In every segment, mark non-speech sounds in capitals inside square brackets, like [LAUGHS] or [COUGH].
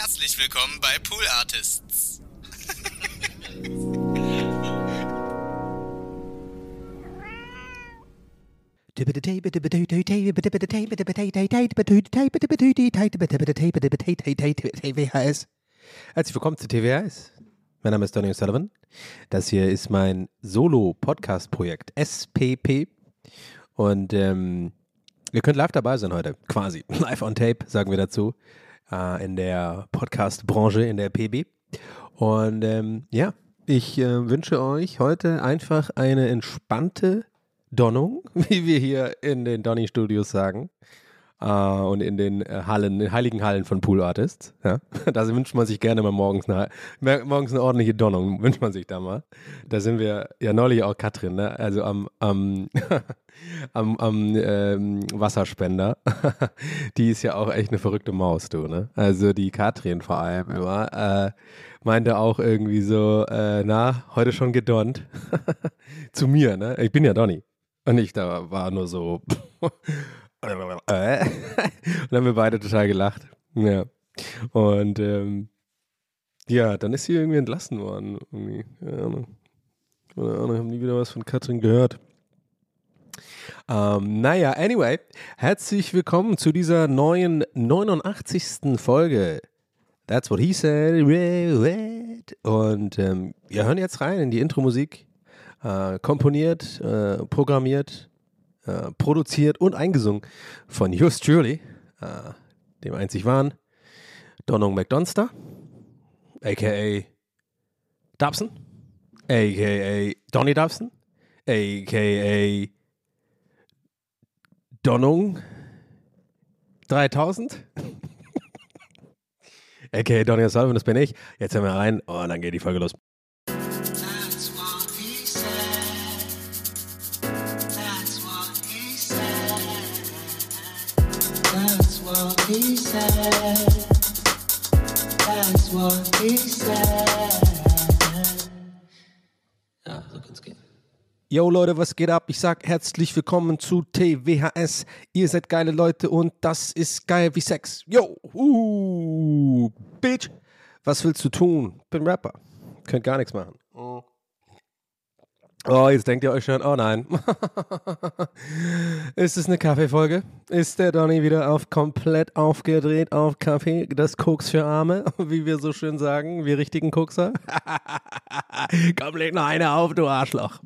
Herzlich willkommen bei Pool Artists. Herzlich willkommen zu TWHS. Mein Name ist Donny Sullivan. Das hier ist mein Solo-Podcast-Projekt SPP. Und ähm, ihr könnt live dabei sein heute, quasi. Live on Tape, sagen wir dazu, äh, in der Podcast-Branche, in der PB. Und ähm, ja, ich äh, wünsche euch heute einfach eine entspannte Donnung, [LAUGHS] wie wir hier in den Donny-Studios sagen. Äh, und in den äh, Hallen, den heiligen Hallen von Pool Artists. Ja? [LAUGHS] Da wünscht man sich gerne mal morgens eine, morgens eine ordentliche Donnung, [LAUGHS] wünscht man sich da mal. Da sind wir ja neulich auch Katrin, ne? also am, am, [LAUGHS] am, am ähm, Wasserspender. die ist ja auch echt eine verrückte Maus, du, ne? Also die Katrin vor allem immer. Äh, meinte auch irgendwie so, äh, na, heute schon gedonnt. Zu mir, ne? Ich bin ja Donny. Und ich da war nur so. [LAUGHS] Und dann haben wir beide total gelacht. Ja. Und ähm, ja, dann ist sie irgendwie entlassen worden. Irgendwie. Keine Ahnung. Keine Ahnung, haben nie wieder was von Katrin gehört. Ähm, naja, anyway, herzlich willkommen zu dieser neuen 89. Folge. That's what he said. Und ähm, wir hören jetzt rein in die Intro-Musik. Äh, komponiert, äh, programmiert, äh, produziert und eingesungen von Just Truly, äh, dem einzig wahren Donald McDonster, a.k.a. Dobson, a.k.a. Donny Dobson, a.k.a. Donnung 3000, [LAUGHS] a.k.a. Donny O'Sullivan, das bin ich. Jetzt hören wir rein und dann geht die Folge los. Ja, so kann's gehen. Yo Leute, was geht ab? Ich sag herzlich willkommen zu TWHS. Ihr seid geile Leute und das ist geil wie Sex. Yo, uh, Bitch. Was willst du tun? Bin Rapper. Könnt gar nichts machen. Oh, jetzt denkt ihr euch schon, oh nein. [LAUGHS] ist es eine Kaffeefolge? Ist der Donny wieder auf komplett aufgedreht auf Kaffee? Das Koks für Arme, [LAUGHS] wie wir so schön sagen, wir richtigen Kokser? [LAUGHS] Komm, leg noch eine auf, du Arschloch.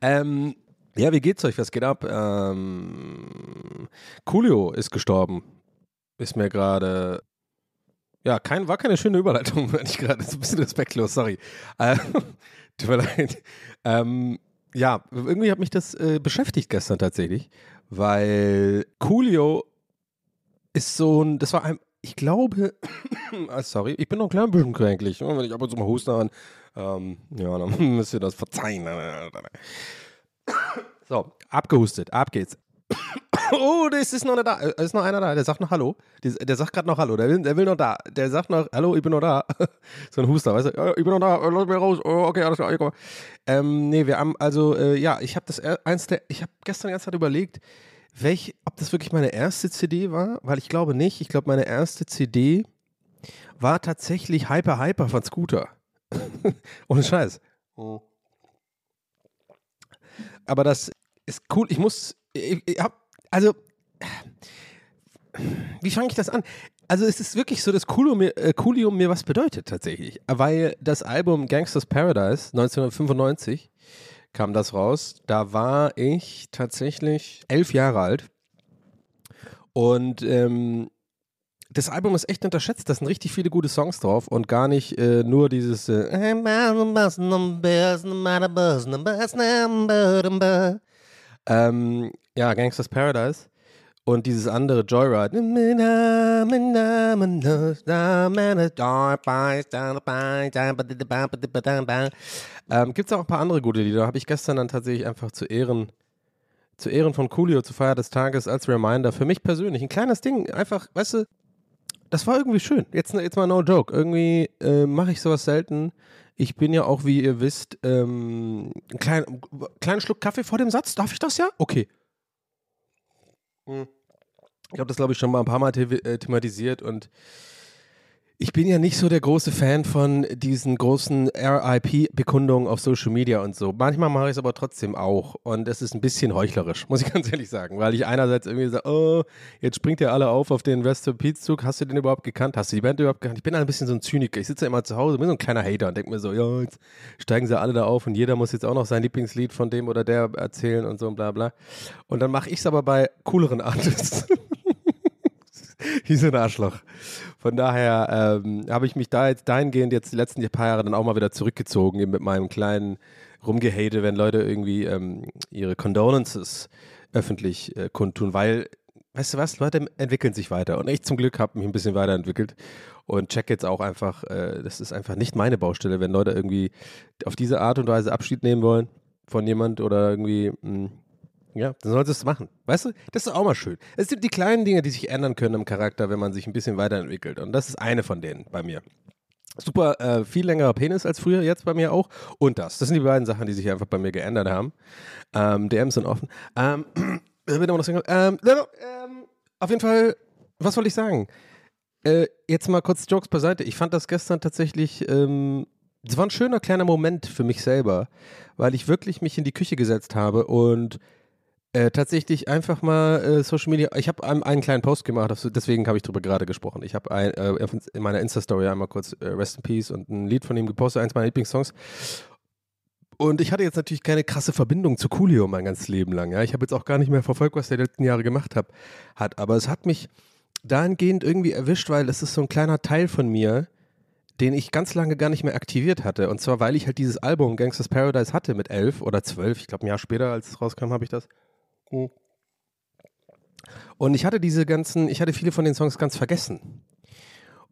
Ähm, ja, wie geht's euch? Was geht ab? Ähm, Coolio ist gestorben. Ist mir gerade. Ja, kein, war keine schöne Überleitung, wenn ich gerade. Ist ein bisschen respektlos, sorry. Äh, tut mir leid. Ähm, ja, irgendwie hat mich das äh, beschäftigt gestern tatsächlich, weil Coolio ist so ein. Das war ein. Ich glaube. [COUGHS] ah, sorry, ich bin noch ein klein bisschen kränklich. Wenn ich ab und zu mal huste an. Ähm, ja, dann [LAUGHS] müsst ihr das verzeihen. [COUGHS] So, abgehustet, ab geht's. Oh, das ist noch nicht da. Es ist noch einer da, der sagt noch Hallo. Der, der sagt gerade noch Hallo. Der will, der will noch da. Der sagt noch Hallo, ich bin noch da. [LAUGHS] so ein Huster, weißt du? Ich bin noch da, lass mich raus. Oh, okay, alles klar. ich komme. Ähm, nee, wir haben, also, äh, ja, ich habe das er- eins der, ich habe gestern die ganze Zeit überlegt, welch, ob das wirklich meine erste CD war, weil ich glaube nicht. Ich glaube, meine erste CD war tatsächlich Hyper Hyper von Scooter. [LAUGHS] Ohne Scheiß. Aber das ist cool. Ich muss, ich, hab, also, wie fange ich das an? Also es ist wirklich so, dass Coolio mir, äh, Coolio mir was bedeutet tatsächlich, weil das Album Gangsters Paradise 1995 kam das raus. Da war ich tatsächlich elf Jahre alt und ähm, das Album ist echt unterschätzt. Da sind richtig viele gute Songs drauf und gar nicht äh, nur dieses äh, ähm, ja, Gangsters Paradise und dieses andere Joyride. Ähm, Gibt es auch ein paar andere gute Lieder. Habe ich gestern dann tatsächlich einfach zu Ehren, zu Ehren von Coolio zur Feier des Tages als Reminder für mich persönlich. Ein kleines Ding, einfach, weißt du, das war irgendwie schön. Jetzt, jetzt mal no joke. Irgendwie äh, mache ich sowas selten. Ich bin ja auch, wie ihr wisst, ähm, einen kleinen, kleinen Schluck Kaffee vor dem Satz. Darf ich das ja? Okay. Hm. Ich habe das, glaube ich, schon mal ein paar Mal the äh, thematisiert und ich bin ja nicht so der große Fan von diesen großen RIP-Bekundungen auf Social Media und so. Manchmal mache ich es aber trotzdem auch. Und es ist ein bisschen heuchlerisch, [LAUGHS] muss ich ganz ehrlich sagen. Weil ich einerseits irgendwie sage, oh, jetzt springt ihr alle auf auf den Rest of Peace-Zug. Hast du den überhaupt gekannt? Hast du die Band überhaupt gekannt? Ich bin ein bisschen so ein Zyniker. Ich sitze ja immer zu Hause, bin so ein kleiner Hater und denke mir so, ja, jetzt steigen sie alle da auf und jeder muss jetzt auch noch sein Lieblingslied von dem oder der erzählen und so und bla bla. Und dann mache ich es aber bei cooleren [LAUGHS] Artists. [LAUGHS] Wie so ein Arschloch. Von daher ähm, habe ich mich da jetzt dahingehend jetzt die letzten paar Jahre dann auch mal wieder zurückgezogen eben mit meinem kleinen Rumgehate, wenn Leute irgendwie ähm, ihre Condolences öffentlich äh, kundtun, weil, weißt du was, Leute entwickeln sich weiter und ich zum Glück habe mich ein bisschen weiterentwickelt und check jetzt auch einfach, äh, das ist einfach nicht meine Baustelle, wenn Leute irgendwie auf diese Art und Weise Abschied nehmen wollen von jemand oder irgendwie mh, ja, dann solltest du es machen. Weißt du, das ist auch mal schön. Es sind die kleinen Dinge, die sich ändern können im Charakter, wenn man sich ein bisschen weiterentwickelt. Und das ist eine von denen bei mir. Super, äh, viel längerer Penis als früher, jetzt bei mir auch. Und das. Das sind die beiden Sachen, die sich einfach bei mir geändert haben. Ähm, DMs sind offen. Ähm, [CLEARS THROAT] ähm, ähm, auf jeden Fall, was wollte ich sagen? Äh, jetzt mal kurz Jokes beiseite. Ich fand das gestern tatsächlich, ähm, es war ein schöner kleiner Moment für mich selber, weil ich wirklich mich in die Küche gesetzt habe und äh, tatsächlich einfach mal äh, Social Media. Ich habe einen, einen, kleinen Post gemacht, deswegen habe ich darüber gerade gesprochen. Ich habe äh, in meiner Insta-Story einmal kurz äh, Rest in Peace und ein Lied von ihm gepostet, eins meiner Lieblingssongs. Und ich hatte jetzt natürlich keine krasse Verbindung zu Coolio mein ganzes Leben lang. Ja? Ich habe jetzt auch gar nicht mehr verfolgt, was der letzten Jahre gemacht hab, hat. Aber es hat mich dahingehend irgendwie erwischt, weil es ist so ein kleiner Teil von mir, den ich ganz lange gar nicht mehr aktiviert hatte. Und zwar, weil ich halt dieses Album Gangsters Paradise hatte mit elf oder zwölf. Ich glaube, ein Jahr später, als es rauskam, habe ich das. Und ich hatte diese ganzen, ich hatte viele von den Songs ganz vergessen.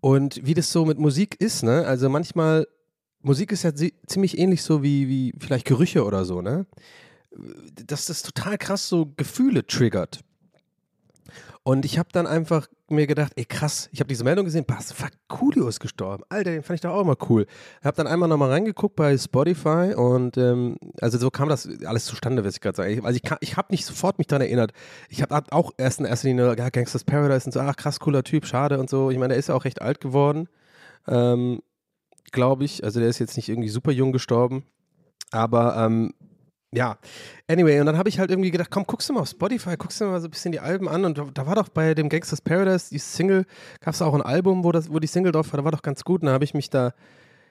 Und wie das so mit Musik ist, ne? Also manchmal, Musik ist ja ziemlich ähnlich so wie, wie vielleicht Gerüche oder so, ne? Dass das total krass so Gefühle triggert. Und ich habe dann einfach mir gedacht, ey krass, ich habe diese Meldung gesehen, was, fuck, Coolio ist gestorben. Alter, den fand ich doch auch immer cool. Habe dann einmal nochmal reingeguckt bei Spotify und ähm, also so kam das alles zustande, was ich gerade sage. Also ich, ich habe nicht sofort mich daran erinnert. Ich habe auch erst in erster Linie, ja, Gangsters Paradise und so, ach krass, cooler Typ, schade und so. Ich meine, der ist ja auch recht alt geworden, ähm, glaube ich. Also der ist jetzt nicht irgendwie super jung gestorben. Aber ähm, ja, anyway, und dann habe ich halt irgendwie gedacht, komm, guckst du mal auf Spotify, guckst du mal so ein bisschen die Alben an. Und da war doch bei dem Gangsters Paradise, die Single, gab es auch ein Album, wo, das, wo die Single drauf war, da war doch ganz gut. Und da habe ich mich da,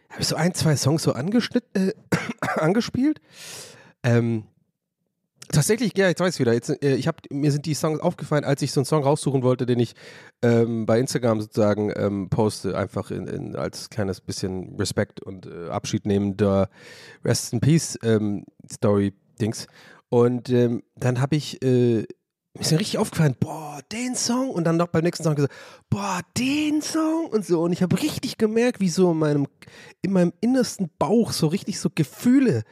habe ich so ein, zwei Songs so angeschnitten, äh, [COUGHS] angespielt. Ähm, Tatsächlich, ja, jetzt weiß ich wieder. Jetzt, äh, ich hab, mir sind die Songs aufgefallen, als ich so einen Song raussuchen wollte, den ich ähm, bei Instagram sozusagen ähm, poste, einfach in, in, als kleines bisschen Respekt und äh, Abschied nehmender Rest in Peace ähm, Story-Dings. Und ähm, dann habe ich, äh, mir ist mir richtig aufgefallen, boah, den Song und dann noch beim nächsten Song gesagt, boah, den Song und so. Und ich habe richtig gemerkt, wie so in meinem, in meinem innersten Bauch so richtig so Gefühle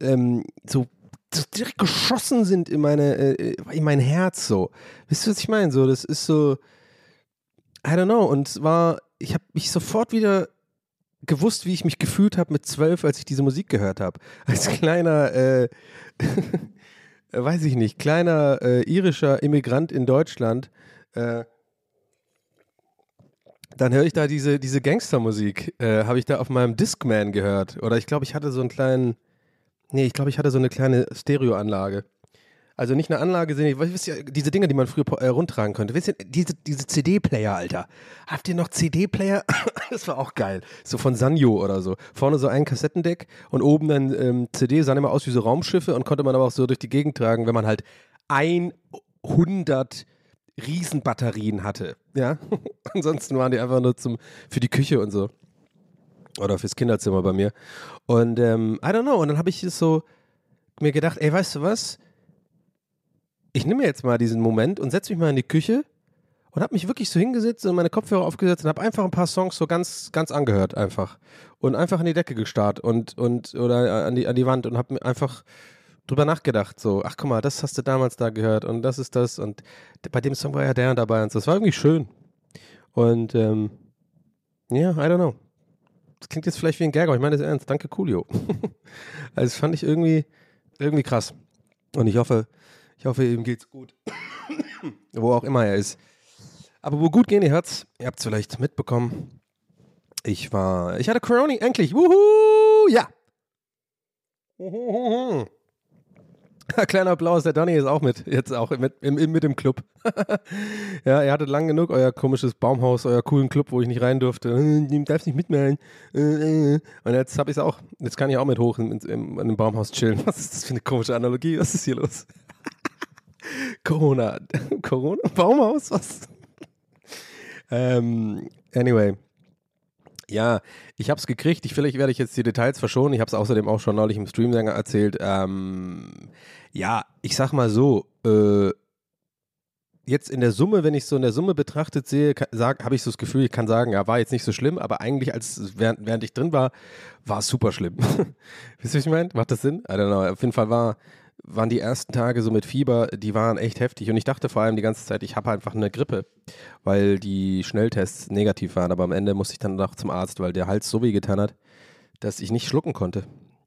ähm, so so direkt geschossen sind in meine, äh, in mein Herz so. Wisst ihr, was ich meine? So, das ist so, I don't know. Und zwar, ich habe mich sofort wieder gewusst, wie ich mich gefühlt habe mit zwölf, als ich diese Musik gehört habe. Als kleiner, äh, [LAUGHS] weiß ich nicht, kleiner äh, irischer Immigrant in Deutschland. Äh, dann höre ich da diese, diese Gangstermusik, äh, habe ich da auf meinem Discman gehört. Oder ich glaube, ich hatte so einen kleinen Nee, ich glaube, ich hatte so eine kleine Stereoanlage Also nicht eine Anlage, sondern weiß ja, diese Dinge, die man früher äh, rundtragen konnte. Wisst ihr, diese, diese CD-Player, Alter. Habt ihr noch CD-Player? [COUGHS] das war auch geil. So von Sanyo oder so. Vorne so ein Kassettendeck und oben dann ähm, CD, sahen immer aus wie so Raumschiffe und konnte man aber auch so durch die Gegend tragen, wenn man halt 100 Riesenbatterien hatte. Ja. [LAUGHS] Ansonsten waren die einfach nur zum, für die Küche und so. Oder fürs Kinderzimmer bei mir. Und ähm, I don't know. Und dann habe ich so mir gedacht, ey, weißt du was? Ich nehme jetzt mal diesen Moment und setze mich mal in die Küche und habe mich wirklich so hingesetzt und meine Kopfhörer aufgesetzt und habe einfach ein paar Songs so ganz, ganz angehört einfach. Und einfach in die Decke gestarrt und, und oder an die, an die Wand und habe mir einfach drüber nachgedacht. So, ach guck mal, das hast du damals da gehört und das ist das und bei dem Song war ja der dabei und so. Das war irgendwie schön. Und ähm, ja, I don't know das klingt jetzt vielleicht wie ein Gag, aber ich meine das ernst. Danke, Coolio. [LAUGHS] also das fand ich irgendwie, irgendwie krass. Und ich hoffe, ich hoffe, ihm geht's gut. [COUGHS] wo auch immer er ist. Aber wo gut gehen die Herz, ihr habt es vielleicht mitbekommen. Ich war, ich hatte Corona endlich. Wuhu! Ja. [LAUGHS] Kleiner Applaus, der Donny ist auch mit, jetzt auch mit, im, mit im Club. [LAUGHS] ja, ihr hattet lang genug euer komisches Baumhaus, euer coolen Club, wo ich nicht rein durfte. Du darfst nicht mitmachen. Und jetzt habe ich es auch, jetzt kann ich auch mit hoch in, in, in dem Baumhaus chillen. [LAUGHS] Was ist das für eine komische Analogie? Was ist hier los? Corona. Corona? Baumhaus? Was? ähm, anyway. Ja, ich habe es gekriegt. Ich, vielleicht werde ich jetzt die Details verschonen. Ich habe es außerdem auch schon neulich im Stream erzählt. Ähm, ja, ich sag mal so, äh, jetzt in der Summe, wenn ich so in der Summe betrachtet sehe, habe ich so das Gefühl, ich kann sagen, ja, war jetzt nicht so schlimm, aber eigentlich, als während, während ich drin war, war es super schlimm. [LAUGHS] Wisst ihr, was ich meine? Macht das Sinn? I don't know. Auf jeden Fall war, waren die ersten Tage so mit Fieber, die waren echt heftig. Und ich dachte vor allem die ganze Zeit, ich habe einfach eine Grippe, weil die Schnelltests negativ waren. Aber am Ende musste ich dann noch zum Arzt, weil der Hals so weh getan hat, dass ich nicht schlucken konnte.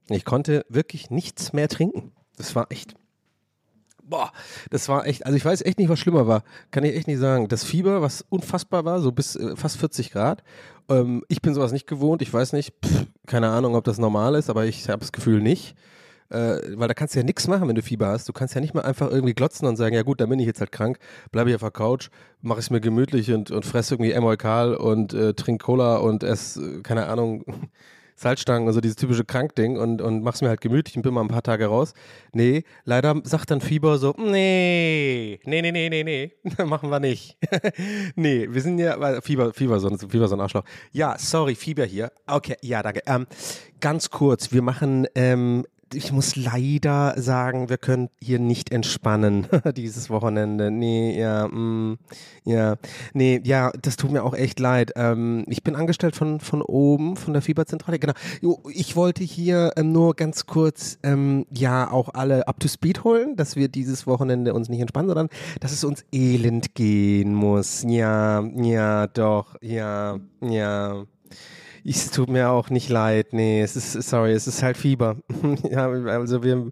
Ich konnte wirklich nichts mehr trinken. Das war echt. Boah, das war echt, also ich weiß echt nicht, was schlimmer war. Kann ich echt nicht sagen. Das Fieber, was unfassbar war, so bis äh, fast 40 Grad. Ähm, ich bin sowas nicht gewohnt. Ich weiß nicht, pff, keine Ahnung, ob das normal ist, aber ich habe das Gefühl nicht. Äh, weil da kannst du ja nichts machen, wenn du Fieber hast. Du kannst ja nicht mal einfach irgendwie glotzen und sagen, ja gut, dann bin ich jetzt halt krank, bleibe ich auf der Couch, mache es mir gemütlich und, und fresse irgendwie Emolkal und äh, trink Cola und ess, äh, keine Ahnung, Salzstangen, also dieses typische Krankding und, und mach's mir halt gemütlich und bin mal ein paar Tage raus. Nee, leider sagt dann Fieber so, nee, nee, nee, nee, nee, nee, [LAUGHS] machen wir nicht. [LAUGHS] nee, wir sind ja, Fieber, Fieber, so, Fieber, so ein Arschloch. Ja, sorry, Fieber hier. Okay, ja, danke. Ähm, ganz kurz, wir machen ähm, ich muss leider sagen, wir können hier nicht entspannen [LAUGHS] dieses Wochenende. Nee, ja, mm, ja, nee, ja, das tut mir auch echt leid. Ähm, ich bin angestellt von, von oben, von der Fieberzentrale. Genau. Ich wollte hier ähm, nur ganz kurz, ähm, ja, auch alle up to speed holen, dass wir dieses Wochenende uns nicht entspannen, sondern dass es uns elend gehen muss. Ja, ja, doch, ja, ja es tut mir auch nicht leid. Nee, es ist, sorry, es ist halt Fieber. [LAUGHS] ja, also wir,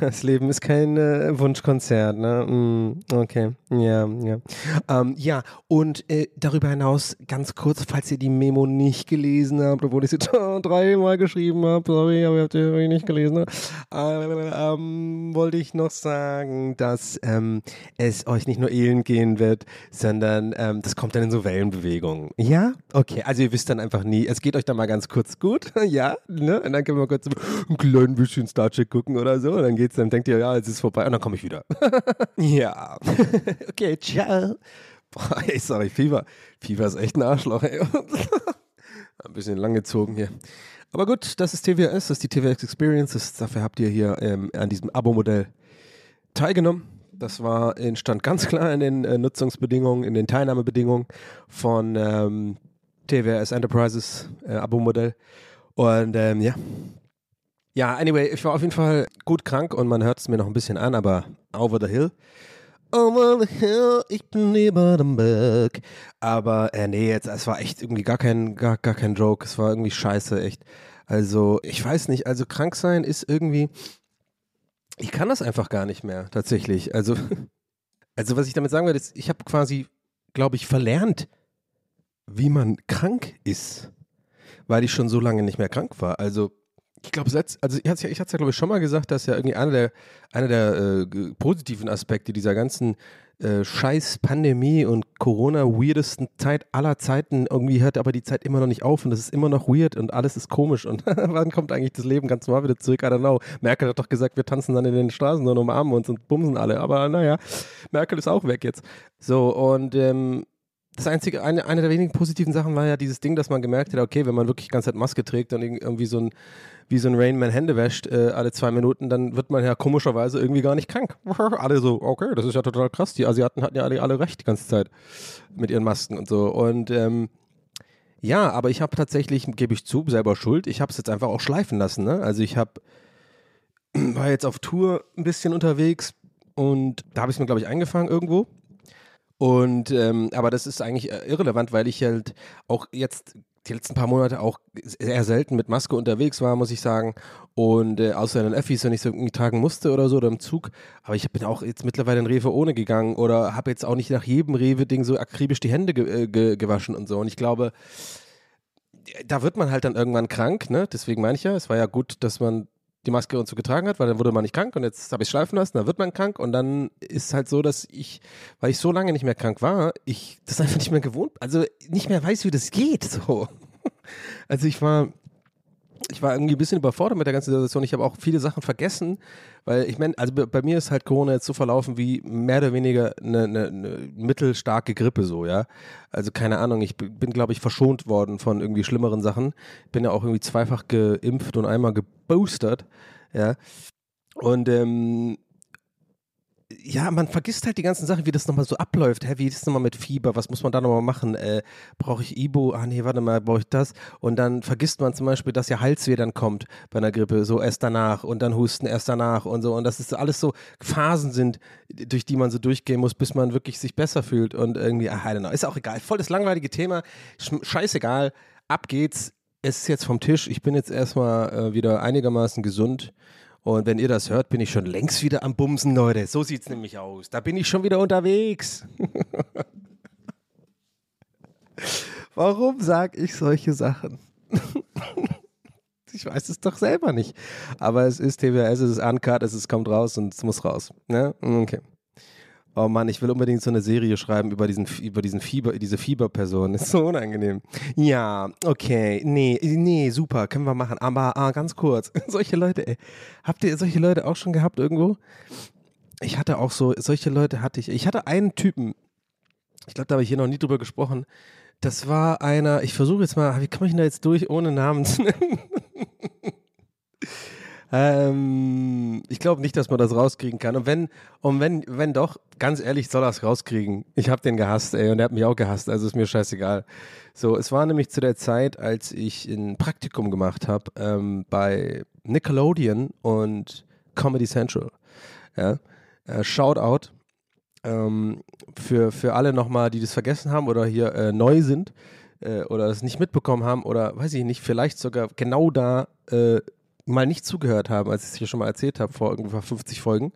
das Leben ist kein äh, Wunschkonzert, ne? Mm, okay, ja, ja. Ähm, ja, und äh, darüber hinaus ganz kurz, falls ihr die Memo nicht gelesen habt, obwohl ich sie [LAUGHS] dreimal geschrieben habe, sorry, aber ihr habt sie nicht gelesen, ne? äh, ähm, wollte ich noch sagen, dass ähm, es euch nicht nur elend gehen wird, sondern ähm, das kommt dann in so Wellenbewegungen. Ja? Okay, also ihr wisst dann einfach nie, es geht euch dann mal ganz kurz gut, [LAUGHS] ja, ne? Und dann können wir kurz ein klein bisschen Star Trek gucken oder so. Und dann geht's, dann denkt ihr, ja, es ist vorbei und dann komme ich wieder. [LAUGHS] ja. [LAUGHS] okay, ciao. Boah, ey, sorry, Fieber. Fieber ist echt ein Arschloch, ey. ein bisschen langgezogen hier. Aber gut, das ist TWS, das ist die TWS Experience. Das, dafür habt ihr hier ähm, an diesem Abo-Modell teilgenommen. Das war stand ganz klar in den äh, Nutzungsbedingungen, in den Teilnahmebedingungen von ähm, TWS Enterprises äh, Abo-Modell. Und ähm, ja. Ja, anyway, ich war auf jeden Fall gut krank und man hört es mir noch ein bisschen an, aber over the hill. Over the hill, ich bin neben dem Berg. Aber äh, nee, jetzt, es war echt irgendwie gar kein, gar, gar kein Joke. Es war irgendwie scheiße, echt. Also, ich weiß nicht, also krank sein ist irgendwie. Ich kann das einfach gar nicht mehr, tatsächlich. Also, [LAUGHS] also was ich damit sagen will, ist, ich habe quasi, glaube ich, verlernt, wie man krank ist, weil ich schon so lange nicht mehr krank war. Also ich glaube, also ich hatte es ja, glaube ich schon mal gesagt, dass ja irgendwie einer der, einer der äh, positiven Aspekte dieser ganzen äh, scheiß Pandemie und Corona weirdesten Zeit aller Zeiten irgendwie hört aber die Zeit immer noch nicht auf und es ist immer noch weird und alles ist komisch und [LAUGHS] wann kommt eigentlich das Leben ganz normal wieder zurück? I don't know. Merkel hat doch gesagt, wir tanzen dann in den Straßen und umarmen uns und bumsen alle, aber naja, Merkel ist auch weg jetzt. So und ähm, das einzige, eine, eine der wenigen positiven Sachen war ja dieses Ding, dass man gemerkt hat, okay, wenn man wirklich die ganze Zeit Maske trägt und irgendwie so ein, wie so ein Rainman Hände wäscht äh, alle zwei Minuten, dann wird man ja komischerweise irgendwie gar nicht krank. [LAUGHS] alle so, okay, das ist ja total krass. Die Asiaten hatten ja alle, alle recht die ganze Zeit mit ihren Masken und so. Und ähm, ja, aber ich habe tatsächlich, gebe ich zu, selber schuld. Ich habe es jetzt einfach auch schleifen lassen. Ne? Also ich habe [CLEARS THROAT] war jetzt auf Tour ein bisschen unterwegs und da habe ich es mir, glaube ich, eingefangen irgendwo. Und ähm, aber das ist eigentlich äh, irrelevant, weil ich halt auch jetzt die letzten paar Monate auch sehr selten mit Maske unterwegs war, muss ich sagen. Und äh, außer in den Öffis, wenn ich so irgendwie tragen musste oder so oder im Zug. Aber ich bin auch jetzt mittlerweile in Rewe ohne gegangen oder habe jetzt auch nicht nach jedem Rewe-Ding so akribisch die Hände ge äh, ge gewaschen und so. Und ich glaube, da wird man halt dann irgendwann krank, ne? Deswegen meine ich ja, es war ja gut, dass man die Maske und so getragen hat, weil dann wurde man nicht krank und jetzt habe ich schleifen lassen, dann wird man krank und dann ist halt so, dass ich, weil ich so lange nicht mehr krank war, ich das einfach nicht mehr gewohnt, also nicht mehr weiß, wie das geht, so. [LAUGHS] Also ich war, ich war irgendwie ein bisschen überfordert mit der ganzen Situation. Ich habe auch viele Sachen vergessen, weil ich meine, also bei, mir ist halt Corona jetzt so verlaufen wie mehr oder weniger eine, eine, eine mittelstarke Grippe so, ja. Also keine Ahnung, ich bin, glaube ich, verschont worden von irgendwie schlimmeren Sachen. Bin ja auch irgendwie zweifach geimpft und einmal geboostert, ja. Und ähm, ja, man vergisst halt die ganzen Sachen, wie das nochmal so abläuft. Hä, wie ist das nochmal mit Fieber? Was muss man da nochmal machen? Äh, brauche ich Ibo? Ah nee, warte mal, brauche ich das? Und dann vergisst man zum Beispiel, dass ja Halsweh dann kommt bei einer Grippe, so erst danach und dann Husten erst danach und so. Und dass es alles so Phasen sind, durch die man so durchgehen muss, bis man wirklich sich besser fühlt. Und irgendwie, ah, I don't know, ist auch egal. Voll das langweilige Thema. Sch- Scheißegal. Ab geht's. Es ist jetzt vom Tisch. Ich bin jetzt erstmal äh, wieder einigermaßen gesund. Und wenn ihr das hört, bin ich schon längst wieder am Bumsen, Leute. So sieht's nämlich aus. Da bin ich schon wieder unterwegs. [LAUGHS] Warum sag ich solche Sachen? [LAUGHS] ich weiß es doch selber nicht. Aber es ist TWS, es ist uncut, es ist, kommt raus und es muss raus. Ne? Okay. Oh Mann, ich will unbedingt so eine Serie schreiben über diesen, über diesen Fieber, diese Fieberperson. [LAUGHS] Ist so unangenehm. Ja, okay. Nee, nee, super, können wir machen. Aber ah, ganz kurz. [LAUGHS] solche Leute, ey. Habt ihr solche Leute auch schon gehabt irgendwo? Ich hatte auch so, solche Leute hatte ich. Ich hatte einen Typen, ich glaube, da habe ich hier noch nie drüber gesprochen. Das war einer, ich versuche jetzt mal, wie komme ich denn da jetzt durch, ohne Namen zu nennen? [LAUGHS] ähm, ich glaube nicht, dass man das rauskriegen kann. Und wenn, und wenn, wenn doch, ganz ehrlich, soll er es rauskriegen. Ich habe den gehasst, ey, und er hat mich auch gehasst, also ist mir scheißegal. So, es war nämlich zu der Zeit, als ich ein Praktikum gemacht habe ähm, bei Nickelodeon und Comedy Central. Ja, äh, Shoutout ähm, für, für alle nochmal, die das vergessen haben oder hier äh, neu sind äh, oder das nicht mitbekommen haben oder weiß ich nicht, vielleicht sogar genau da äh, mal nicht zugehört haben, als ich es hier schon mal erzählt habe, vor ungefähr 50 Folgen.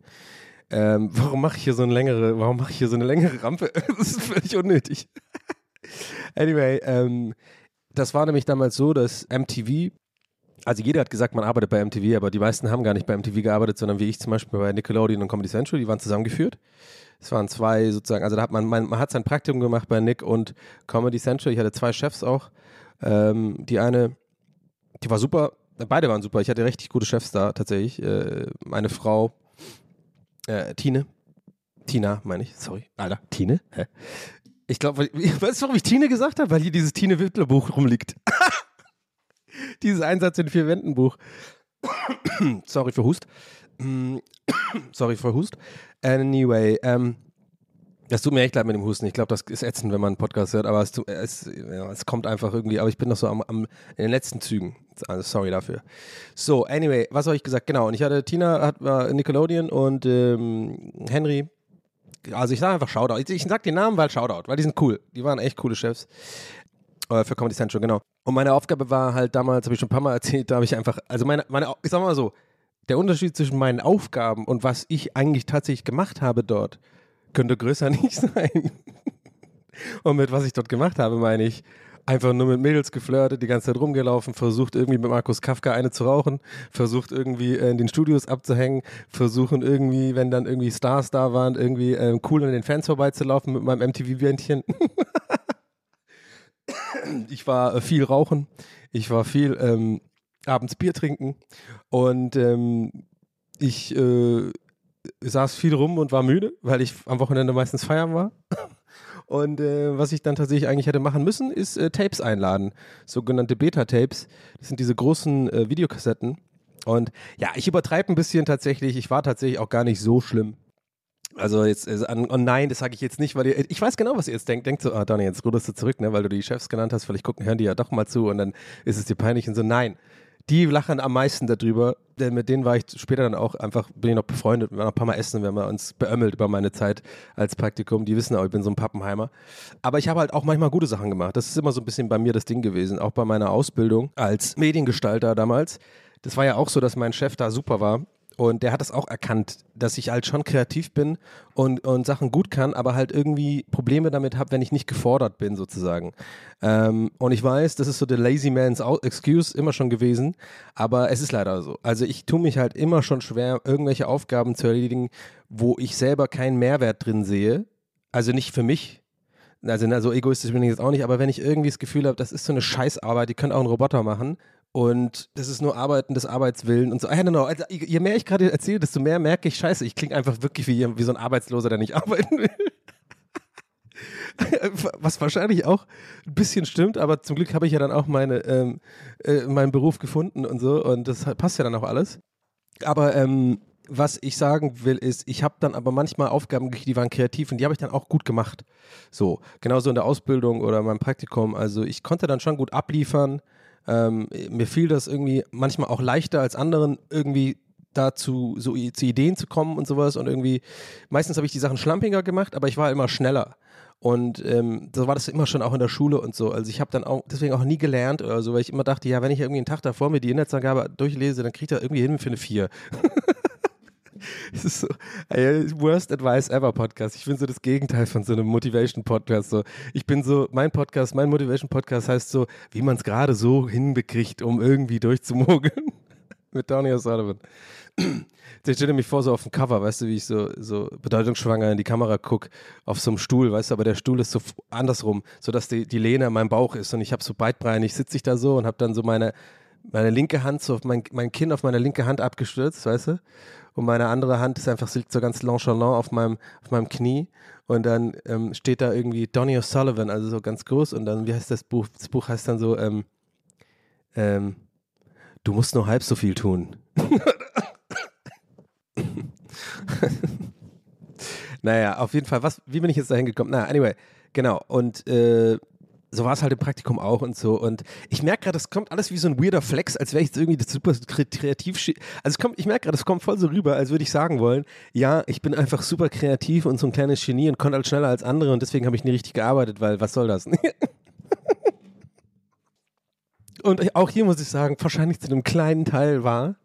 Ähm, [LAUGHS] warum mache ich hier so eine längere, warum mache ich hier so eine längere Rampe? [LAUGHS] das ist völlig unnötig. [LAUGHS] anyway, ähm, das war nämlich damals so, dass MTV also jeder hat gesagt, man arbeitet bei MTV, aber die meisten haben gar nicht bei MTV gearbeitet, sondern wie ich zum Beispiel bei Nickelodeon und Comedy Central, die waren zusammengeführt. Es waren zwei sozusagen, also da hat man, man, man hat sein Praktikum gemacht bei Nick und Comedy Central. Ich hatte zwei Chefs auch. Ähm, die eine, die war super, beide waren super. Ich hatte richtig gute Chefs da tatsächlich. Äh, meine Frau, äh, Tine, Tina meine ich, sorry, Alter, Tine, hä? Ich glaube, [LAUGHS] weißt du, warum ich Tine gesagt habe? Weil hier dieses Tine Wittler Buch rumliegt. [LAUGHS] dieses Einsatz in vier Wänden Buch. [COUGHS] Sorry für Hust. Mm, [COUGHS] Sorry für Hust. Anyway, ähm, das tut mir echt leid mit dem Husten. Ich glaube, das ist ätzend, wenn man einen Podcast hört, aber es, es, ja, es kommt einfach irgendwie. Aber ich bin noch so am, am, in den letzten Zügen. Also sorry dafür. So, anyway, was habe ich gesagt? Genau, und ich hatte Tina, hat, war Nickelodeon und ähm, Henry. Also ich sage einfach Shoutout. Ich, ich sage den Namen, weil Shoutout, weil die sind cool. Die waren echt coole Chefs. Äh, für Comedy Central, genau. Und meine Aufgabe war halt damals, habe ich schon ein paar Mal erzählt, da habe ich einfach, also meine, meine, ich sag mal so, der Unterschied zwischen meinen Aufgaben und was ich eigentlich tatsächlich gemacht habe dort, könnte größer [LAUGHS] nicht sein. und mit was ich dort gemacht habe, meine ich, einfach nur mit Mädels geflirtet, die ganze Zeit rumgelaufen, versucht irgendwie mit Markus Kafka eine zu rauchen, versucht irgendwie äh, in den Studios abzuhängen, versuchen irgendwie, wenn dann irgendwie Stars da waren, irgendwie äh, cool an den Fans vorbeizulaufen mit meinem MTV-Bändchen. [LAUGHS] ich war äh, viel rauchen, ich war viel ähm, abends Bier trinken und ähm, ich äh, saß viel rum und war müde, weil ich am Wochenende meistens feiern war. [LAUGHS] Und äh, was ich dann tatsächlich eigentlich hätte machen müssen, ist äh, Tapes einladen. Sogenannte Beta-Tapes. Das sind diese großen äh, Videokassetten. Und ja, ich übertreibe ein bisschen tatsächlich. Ich war tatsächlich auch gar nicht so schlimm. Also jetzt, äh, oh nein, das sage ich jetzt nicht, weil ihr, ich weiß genau, was ihr jetzt denkt. Denkt so, ah Donny, jetzt ruderst du zurück, ne, weil du die Chefs genannt hast. Vielleicht gucken, hören die ja doch mal zu und dann ist es dir peinlich und so. Nein, die lachen am meisten darüber, denn mit denen war ich später dann auch einfach, bin ich noch befreundet, wir waren ein paar Mal essen, wir haben uns beömmelt über meine Zeit als Praktikum, die wissen auch, ich bin so ein Pappenheimer. Aber ich habe halt auch manchmal gute Sachen gemacht, das ist immer so ein bisschen bei mir das Ding gewesen, auch bei meiner Ausbildung als Mediengestalter damals. Das war ja auch so, dass mein Chef da super war und der hat es auch erkannt, dass ich halt schon kreativ bin und, und Sachen gut kann, aber halt irgendwie Probleme damit habe, wenn ich nicht gefordert bin, sozusagen. Ähm, und ich weiß, das ist so der Lazy Man's Excuse immer schon gewesen, aber es ist leider so. Also ich tue mich halt immer schon schwer, irgendwelche Aufgaben zu erledigen, wo ich selber keinen Mehrwert drin sehe. Also nicht für mich, also na, so egoistisch bin ich jetzt auch nicht, aber wenn ich irgendwie das Gefühl habe, das ist so eine Scheißarbeit, die können auch ein Roboter machen und das ist nur Arbeiten des Arbeitswillen und so. I don't know. Also, je mehr ich gerade erzähle, desto mehr merke ich, scheiße, ich klinge einfach wirklich wie, wie so ein Arbeitsloser, der nicht [LAUGHS] arbeiten will. [LAUGHS] Was wahrscheinlich auch ein bisschen stimmt, aber zum Glück habe ich ja dann auch meine, ähm, äh, meinen Beruf gefunden und so und das passt ja dann auch alles. Aber ähm, was ich sagen will, ist, ich habe dann aber manchmal Aufgaben die waren kreativ und die habe ich dann auch gut gemacht. So, genauso in der Ausbildung oder meinem Praktikum. Also ich konnte dann schon gut abliefern. Ähm, mir fiel das irgendwie manchmal auch leichter als anderen irgendwie dazu so zu Ideen zu kommen und sowas und irgendwie meistens habe ich die Sachen schlampiger gemacht, aber ich war immer schneller. Und ähm, so war das immer schon auch in der Schule und so. Also ich habe dann auch deswegen auch nie gelernt oder so, weil ich immer dachte, ja, wenn ich irgendwie einen Tag davor mir die Inhaltsangabe durchlese, dann kriegt er irgendwie hin für eine 4. [LAUGHS] Es ist so, ey, worst advice ever Podcast. Ich bin so das Gegenteil von so einem Motivation Podcast. So, ich bin so, mein Podcast, mein Motivation Podcast heißt so, wie man es gerade so hinbekriegt, um irgendwie durchzumogeln. [LAUGHS] Mit Downey O'Sullivan. Ich [CLEARS THROAT] stelle mich vor, so auf dem Cover, weißt du, wie ich so, so bedeutungsschwanger in die Kamera gucke, auf so einem Stuhl, weißt du, aber der Stuhl ist so andersrum, sodass die, die Lehne an meinem Bauch ist und ich habe so beidbreinig, sitze ich da so und habe dann so meine, meine linke Hand, so auf mein, mein Kinn auf meine linke Hand abgestürzt, weißt du? Und meine andere Hand ist einfach, liegt so ganz nonchalant auf meinem, auf meinem Knie. Und dann ähm, steht da irgendwie Donny O'Sullivan, also so ganz groß. Und dann, wie heißt das Buch? Das Buch heißt dann so, ähm, ähm, du musst nur halb so viel tun. [LAUGHS] naja, auf jeden Fall, was, wie bin ich jetzt da hingekommen? Na, anyway, genau. Und äh, so war es halt im Praktikum auch und so. Und ich merke gerade, das kommt alles wie so ein weirder Flex, als wäre ich jetzt irgendwie das super kreativ. Also es kommt, ich merke gerade, das kommt voll so rüber, als würde ich sagen wollen, ja, ich bin einfach super kreativ und so ein kleines Genie und konnte halt schneller als andere und deswegen habe ich nie richtig gearbeitet, weil was soll das? [LAUGHS] und auch hier muss ich sagen, wahrscheinlich zu einem kleinen Teil war,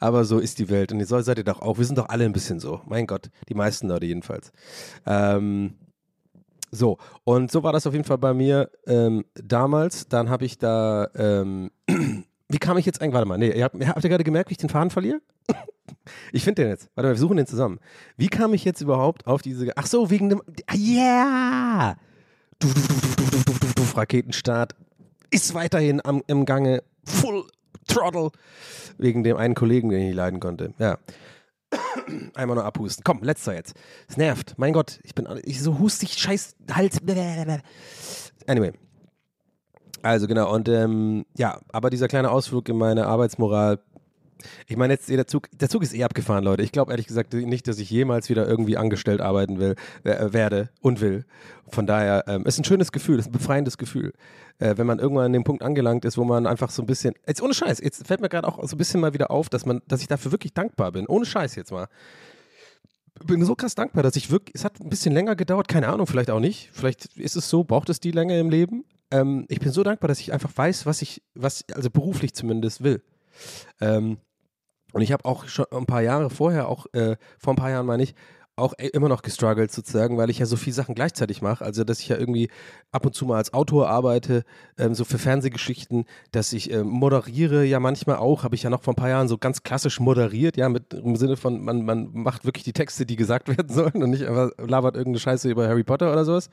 aber so ist die Welt und so seid ihr doch auch. Wir sind doch alle ein bisschen so. Mein Gott, die meisten Leute jedenfalls. Ähm, so, und so war das auf jeden Fall bei mir ähm, damals. Dann habe ich da, ähm, [CLEARS THROAT] wie kam ich jetzt eigentlich, warte mal, nee, ihr habt, habt ihr gerade gemerkt, wie ich den Faden verliere? [LAUGHS] ich finde den jetzt. Warte mal, wir suchen den zusammen. Wie kam ich jetzt überhaupt auf diese, ach so, wegen dem, yeah! Du, du, du, Raketenstart ist weiterhin am, im Gange, full throttle, wegen dem einen Kollegen, den ich leiden konnte. Ja. [COUGHS] Einmal nur abhusten. Komm, letzter jetzt. Es nervt. Mein Gott, ich bin ich so hustig, scheiß Hals. Anyway. Also genau, und ähm, ja, aber dieser kleine Ausflug in meine Arbeitsmoral ich meine, jetzt der Zug, der Zug ist eh abgefahren, Leute. Ich glaube ehrlich gesagt nicht, dass ich jemals wieder irgendwie angestellt arbeiten will, äh, werde und will. Von daher ähm, ist ein schönes Gefühl, ist ein befreiendes Gefühl, äh, wenn man irgendwann an dem Punkt angelangt ist, wo man einfach so ein bisschen, jetzt ohne Scheiß, jetzt fällt mir gerade auch so ein bisschen mal wieder auf, dass man, dass ich dafür wirklich dankbar bin. Ohne Scheiß jetzt mal. Bin so krass dankbar, dass ich wirklich, es hat ein bisschen länger gedauert, keine Ahnung, vielleicht auch nicht. Vielleicht ist es so, braucht es die Länge im Leben. Ähm, ich bin so dankbar, dass ich einfach weiß, was ich, was, also beruflich zumindest will. Ähm, und ich habe auch schon ein paar Jahre vorher, auch äh, vor ein paar Jahren meine ich, auch e- immer noch gestruggelt sozusagen, weil ich ja so viele Sachen gleichzeitig mache. Also, dass ich ja irgendwie ab und zu mal als Autor arbeite, ähm, so für Fernsehgeschichten, dass ich ähm, moderiere ja manchmal auch, habe ich ja noch vor ein paar Jahren so ganz klassisch moderiert, ja, mit im Sinne von, man, man macht wirklich die Texte, die gesagt werden sollen und nicht einfach labert irgendeine Scheiße über Harry Potter oder sowas.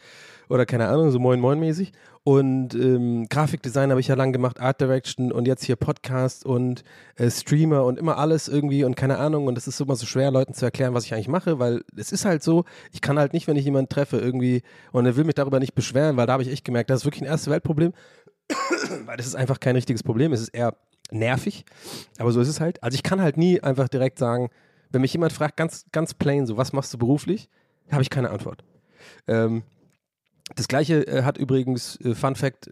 Oder keine Ahnung, so Moin Moin mäßig. Und ähm, Grafikdesign habe ich ja lang gemacht, Art Direction und jetzt hier Podcast und äh, Streamer und immer alles irgendwie und keine Ahnung. Und es ist immer so schwer, Leuten zu erklären, was ich eigentlich mache, weil es ist halt so, ich kann halt nicht, wenn ich jemanden treffe, irgendwie und er will mich darüber nicht beschweren, weil da habe ich echt gemerkt, das ist wirklich ein erste Weltproblem. [COUGHS] weil das ist einfach kein richtiges Problem. Es ist eher nervig, aber so ist es halt. Also ich kann halt nie einfach direkt sagen, wenn mich jemand fragt, ganz, ganz plain, so, was machst du beruflich, habe ich keine Antwort. Ähm, das gleiche äh, hat übrigens, äh, Fun Fact,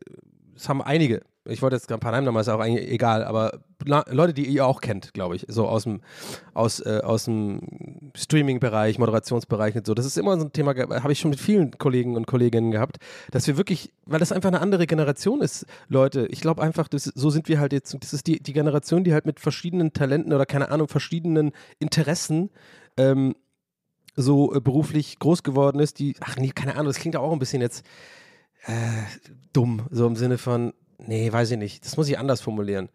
es haben einige, ich wollte jetzt ein paar Namen ist auch eigentlich egal, aber Leute, die ihr auch kennt, glaube ich, so aus dem, aus, äh, aus dem Streaming-Bereich, Moderationsbereich und so. Das ist immer so ein Thema, habe ich schon mit vielen Kollegen und Kolleginnen gehabt, dass wir wirklich, weil das einfach eine andere Generation ist, Leute, ich glaube einfach, das, so sind wir halt jetzt, das ist die, die Generation, die halt mit verschiedenen Talenten oder keine Ahnung, verschiedenen Interessen ähm, so äh, beruflich groß geworden ist, die, ach nee, keine Ahnung, das klingt auch ein bisschen jetzt äh, dumm, so im Sinne von, nee, weiß ich nicht, das muss ich anders formulieren.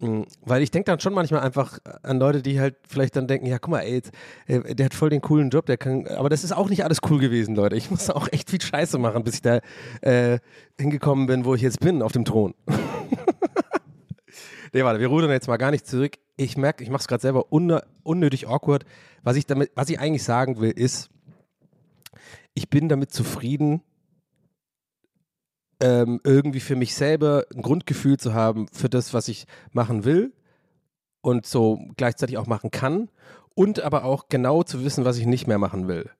Mhm, Weil ich denke dann schon manchmal einfach an Leute, die halt vielleicht dann denken, ja, guck mal, ey, äh, der hat voll den coolen Job, der kann, aber das ist auch nicht alles cool gewesen, Leute. Ich musste auch echt viel Scheiße machen, bis ich da äh, hingekommen bin, wo ich jetzt bin, auf dem Thron. [LAUGHS] Nee, warte, wir rudern jetzt mal gar nicht zurück. Ich merke, ich mache es gerade selber unnötig awkward. Was ich damit, was ich eigentlich sagen will, ist, ich bin damit zufrieden, ähm, irgendwie für mich selber ein Grundgefühl zu haben für das, was ich machen will und so gleichzeitig auch machen kann und aber auch genau zu wissen, was ich nicht mehr machen will.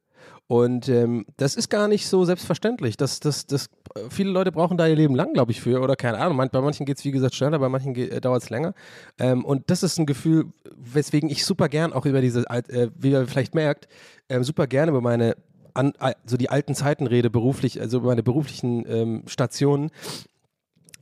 Und ähm, das ist gar nicht so selbstverständlich. Das, das, das, äh, viele Leute brauchen da ihr Leben lang, glaube ich, für. Oder keine Ahnung. Bei manchen geht es, wie gesagt, schneller, bei manchen äh, dauert es länger. Ähm, und das ist ein Gefühl, weswegen ich super gern auch über diese, äh, wie ihr vielleicht merkt, ähm, super gerne über meine, an, so die alten Zeiten rede, beruflich, also über meine beruflichen ähm, Stationen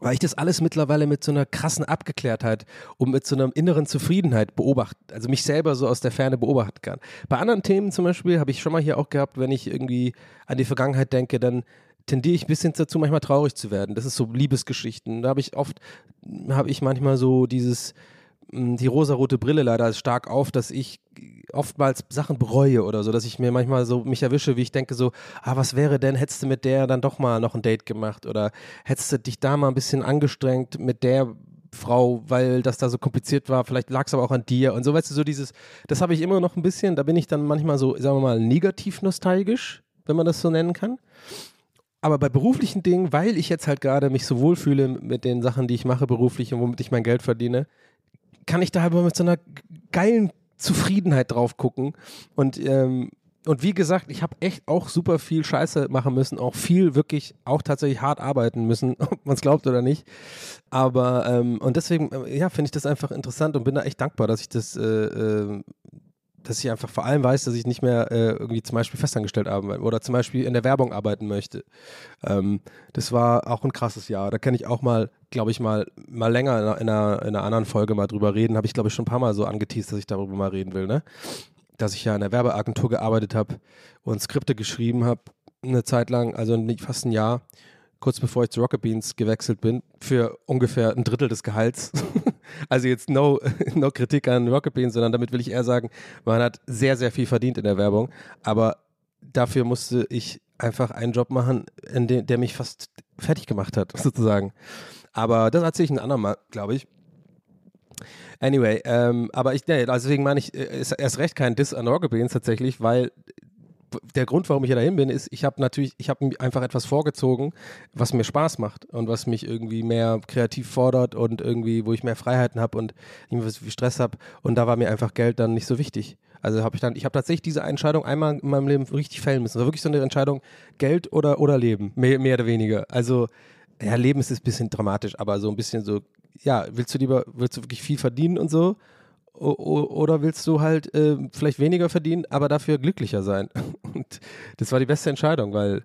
weil ich das alles mittlerweile mit so einer krassen Abgeklärtheit und mit so einer inneren Zufriedenheit beobachten, also mich selber so aus der Ferne beobachten kann. Bei anderen Themen zum Beispiel habe ich schon mal hier auch gehabt, wenn ich irgendwie an die Vergangenheit denke, dann tendiere ich ein bisschen dazu, manchmal traurig zu werden. Das ist so Liebesgeschichten. Da habe ich oft, habe ich manchmal so dieses, die rosarote Brille leider stark auf, dass ich oftmals Sachen bereue oder so, dass ich mir manchmal so mich erwische, wie ich denke so, ah, was wäre denn, hättest du mit der dann doch mal noch ein Date gemacht oder hättest du dich da mal ein bisschen angestrengt mit der Frau, weil das da so kompliziert war, vielleicht lag es aber auch an dir und so, weißt du, so dieses, das habe ich immer noch ein bisschen, da bin ich dann manchmal so, sagen wir mal, negativ nostalgisch, wenn man das so nennen kann. Aber bei beruflichen Dingen, weil ich jetzt halt gerade mich so wohlfühle mit den Sachen, die ich mache beruflich und womit ich mein Geld verdiene, kann ich da aber mit so einer geilen Zufriedenheit drauf gucken. Und, ähm, und wie gesagt, ich habe echt auch super viel Scheiße machen müssen, auch viel wirklich auch tatsächlich hart arbeiten müssen, [LAUGHS] ob man es glaubt oder nicht. Aber ähm, und deswegen, äh, ja, finde ich das einfach interessant und bin da echt dankbar, dass ich das, äh, äh, dass ich einfach vor allem weiß, dass ich nicht mehr äh, irgendwie zum Beispiel festangestellt arbeiten oder zum Beispiel in der Werbung arbeiten möchte. Ähm, das war auch ein krasses Jahr. Da kann ich auch mal, glaube ich, mal, mal länger in einer, in, einer, in einer anderen Folge mal drüber reden. Habe ich, glaube ich, schon ein paar Mal so angeteased, dass ich darüber mal reden will, ne? Dass ich ja in der Werbeagentur gearbeitet habe und Skripte geschrieben habe, eine Zeit lang, also fast ein Jahr, kurz bevor ich zu Rocket Beans gewechselt bin, für ungefähr ein Drittel des Gehalts. [LAUGHS] also jetzt no, [LAUGHS] no Kritik an Rocket Beans, sondern damit will ich eher sagen, man hat sehr, sehr viel verdient in der Werbung, aber dafür musste ich einfach einen Job machen, in dem, der mich fast fertig gemacht hat, [LAUGHS] sozusagen. Aber das erzähle ich ein andermal, glaube ich. Anyway, ähm, aber ich, nee, deswegen meine ich, äh, ist erst recht kein Diss an Rocket Beans tatsächlich, weil der Grund, warum ich ja dahin bin, ist, ich habe natürlich, ich habe einfach etwas vorgezogen, was mir Spaß macht und was mich irgendwie mehr kreativ fordert und irgendwie, wo ich mehr Freiheiten habe und nicht mehr so viel Stress habe. Und da war mir einfach Geld dann nicht so wichtig. Also habe ich dann, ich habe tatsächlich diese Entscheidung einmal in meinem Leben richtig fällen müssen. Das war wirklich so eine Entscheidung, Geld oder, oder Leben, mehr, mehr oder weniger. Also, ja, Leben ist ein bisschen dramatisch, aber so ein bisschen so, ja, willst du lieber, willst du wirklich viel verdienen und so? Oder willst du halt äh, vielleicht weniger verdienen, aber dafür glücklicher sein? [LAUGHS] Und das war die beste Entscheidung, weil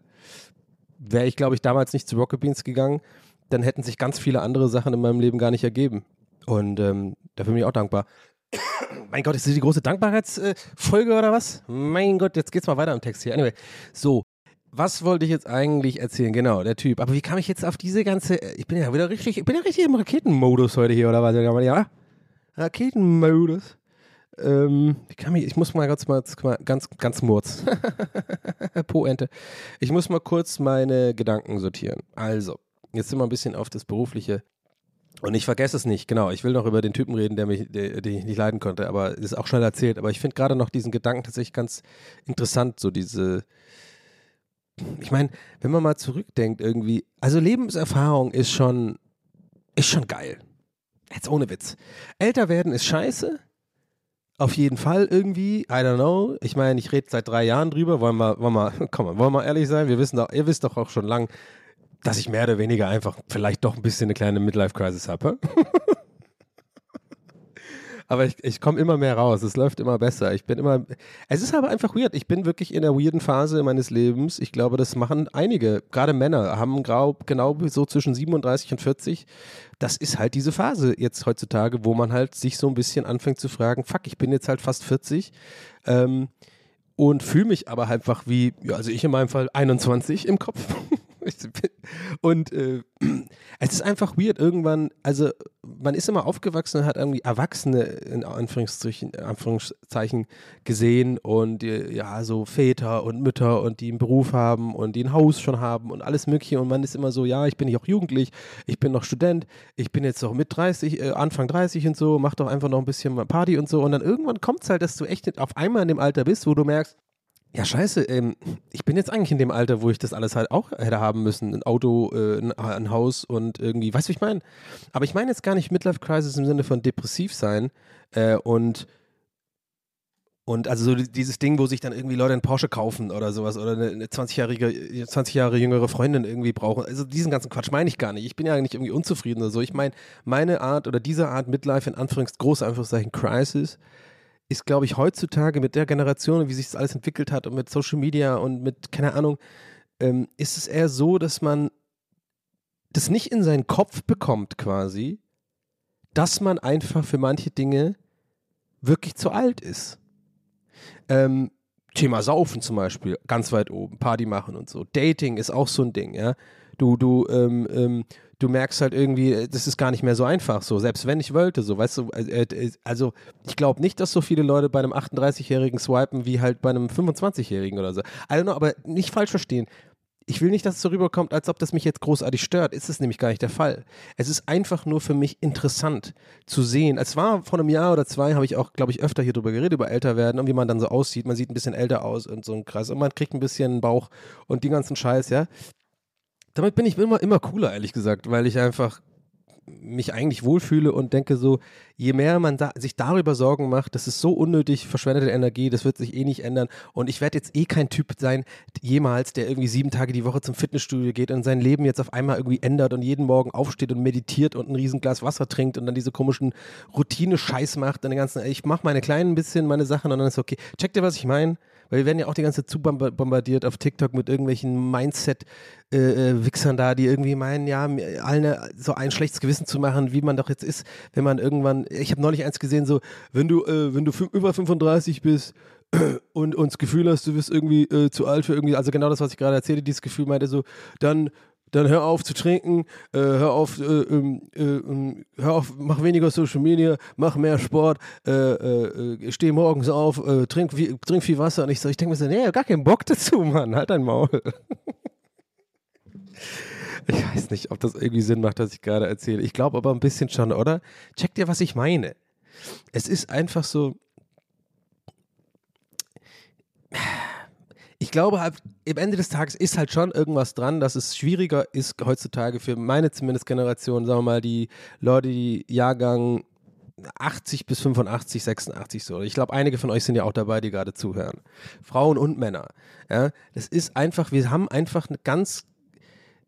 wäre ich, glaube ich, damals nicht zu Rocket Beans gegangen, dann hätten sich ganz viele andere Sachen in meinem Leben gar nicht ergeben. Und ähm, dafür bin ich auch dankbar. [COUGHS] Mein Gott, ist das die große Dankbarkeitsfolge oder was? Mein Gott, jetzt geht's mal weiter im Text hier. Anyway, so. Was wollte ich jetzt eigentlich erzählen? Genau, der Typ. Aber wie kam ich jetzt auf diese ganze. Ich bin ja wieder richtig. Ich bin ja richtig im Raketenmodus heute hier, oder was? Ja? Raketenmodus. Ähm, wie kam ich, ich muss mal ganz, mal, ganz, ganz murz. [LAUGHS] Poente. Ich muss mal kurz meine Gedanken sortieren. Also, jetzt sind wir ein bisschen auf das Berufliche und ich vergesse es nicht, genau. Ich will noch über den Typen reden, der mich, der, den ich nicht leiden konnte, aber ist auch schnell erzählt. Aber ich finde gerade noch diesen Gedanken tatsächlich ganz interessant, so diese. Ich meine, wenn man mal zurückdenkt, irgendwie, also Lebenserfahrung ist schon, ist schon geil. Jetzt ohne Witz. Älter werden ist scheiße. Auf jeden Fall irgendwie, I don't know. Ich meine, ich rede seit drei Jahren drüber. Wollen wir, wollen wir, [LAUGHS] komm, wollen wir ehrlich sein? Wir wissen doch, ihr wisst doch auch schon lang, dass ich mehr oder weniger einfach vielleicht doch ein bisschen eine kleine Midlife-Crisis habe. [LAUGHS] aber ich, ich komme immer mehr raus. Es läuft immer besser. Ich bin immer. Es ist aber einfach weird. Ich bin wirklich in der weirden Phase meines Lebens. Ich glaube, das machen einige, gerade Männer, haben grau, genau so zwischen 37 und 40. Das ist halt diese Phase jetzt heutzutage, wo man halt sich so ein bisschen anfängt zu fragen: Fuck, ich bin jetzt halt fast 40. Ähm, und fühle mich aber einfach wie, ja, also ich in meinem Fall 21 im Kopf. [LAUGHS] Und äh, [CLEARS THROAT] es ist einfach weird. Irgendwann, also man ist immer aufgewachsen und hat irgendwie Erwachsene in Anführungszeichen, Anführungszeichen gesehen und ja, so Väter und Mütter und die einen Beruf haben und die ein Haus schon haben und alles Mögliche. Und man ist immer so, ja, ich bin nicht auch jugendlich, ich bin noch Student, ich bin jetzt noch mit 30, äh, Anfang 30 und so, mach doch einfach noch ein bisschen Party und so. Und dann irgendwann kommt es halt, dass du echt auf einmal in dem Alter bist, wo du merkst, ja, scheiße, ähm, ich bin jetzt eigentlich in dem Alter, wo ich das alles halt auch hätte haben müssen. Ein Auto, äh, ein, Haus und irgendwie, weißt du, ich meine? Aber ich meine jetzt gar nicht Midlife Crisis im Sinne von depressiv sein äh, und und also so dieses Ding, wo sich dann irgendwie Leute einen Porsche kaufen oder sowas oder eine 20-jährige, 20 Jahre jüngere Freundin irgendwie brauchen. Also diesen ganzen Quatsch meine ich gar nicht. Ich bin ja nicht irgendwie unzufrieden oder so. Ich meine, meine Art oder diese Art Midlife in Anführungs, große Anführungszeichen Crisis ist, glaube ich, heutzutage mit der Generation, wie sich das alles entwickelt hat und mit Social Media und mit, keine Ahnung, ähm, ist es eher so, dass man das nicht in seinen Kopf bekommt quasi, dass man einfach für manche Dinge wirklich zu alt ist. Ähm, Thema Saufen zum Beispiel, ganz weit oben, Party machen und so. Dating ist auch so ein Ding, ja. Du, du, ähm, ähm, du merkst halt irgendwie, äh, das ist gar nicht mehr so einfach so, selbst wenn ich wollte, so, weißt du, äh, äh, also ich glaube nicht, dass so viele Leute bei einem 38-Jährigen swipen wie halt bei einem 25-Jährigen oder so. I don't know, aber nicht falsch verstehen. Ich will nicht, dass es so rüberkommt, als ob das mich jetzt großartig stört. Ist es nämlich gar nicht der Fall. Es ist einfach nur für mich interessant zu sehen. Es war vor einem Jahr oder zwei, habe ich auch, glaube ich, öfter hier drüber geredet, über älter werden und wie man dann so aussieht. Man sieht ein bisschen älter aus und so ein Kreis und man kriegt ein bisschen Bauch und den ganzen Scheiß, ja damit bin ich immer, immer cooler, ehrlich gesagt, weil ich einfach mich eigentlich wohlfühle und denke so, je mehr man da, sich darüber Sorgen macht, das ist so unnötig verschwendete Energie, das wird sich eh nicht ändern und ich werde jetzt eh kein Typ sein, jemals, der irgendwie sieben Tage die Woche zum Fitnessstudio geht und sein Leben jetzt auf einmal irgendwie ändert und jeden Morgen aufsteht und meditiert und ein Riesenglas Wasser trinkt und dann diese komischen Routine-Scheiß macht und den ganzen, ich mache meine kleinen bisschen meine Sachen und dann ist okay. Checkt ihr, was ich meine? Weil wir werden ja auch die ganze Zeit zu bombardiert auf TikTok mit irgendwelchen Mindset-Wichsern äh, da, die irgendwie meinen, ja, allen so ein schlechtes Gewissen zu machen, wie man doch jetzt ist, wenn man irgendwann, ich habe neulich eins gesehen, so, wenn du, äh, wenn du über 35 bist, [CLEARS THROAT] und, das Gefühl hast, du bist irgendwie äh, zu alt für irgendwie, also genau das, was ich gerade erzählte, dieses Gefühl meinte so, dann dann hör auf zu trinken, äh, hör auf, äh, ähm, äh, ähm, hör auf, mach weniger Social Media, mach mehr Sport, äh, äh, steh morgens auf, äh, trink, viel, trink viel Wasser. Und ich so, ich denke mir so, nee, gar keinen Bock dazu, Mann, halt dein Maul. [LAUGHS] ich weiß nicht, ob das irgendwie Sinn macht, was ich gerade erzähle. Ich glaube aber ein bisschen schon, oder? Check dir, was ich meine. Es ist einfach so, ich glaube halt, am Ende des Tages ist halt schon irgendwas dran, dass es schwieriger ist heutzutage für meine zumindest Generation, sagen wir mal, die Leute, die Jahrgang 80 bis 85, 86 so. Ich glaube, einige von euch sind ja auch dabei, die gerade zuhören. Frauen und Männer. Ja, das ist einfach, wir haben einfach eine ganz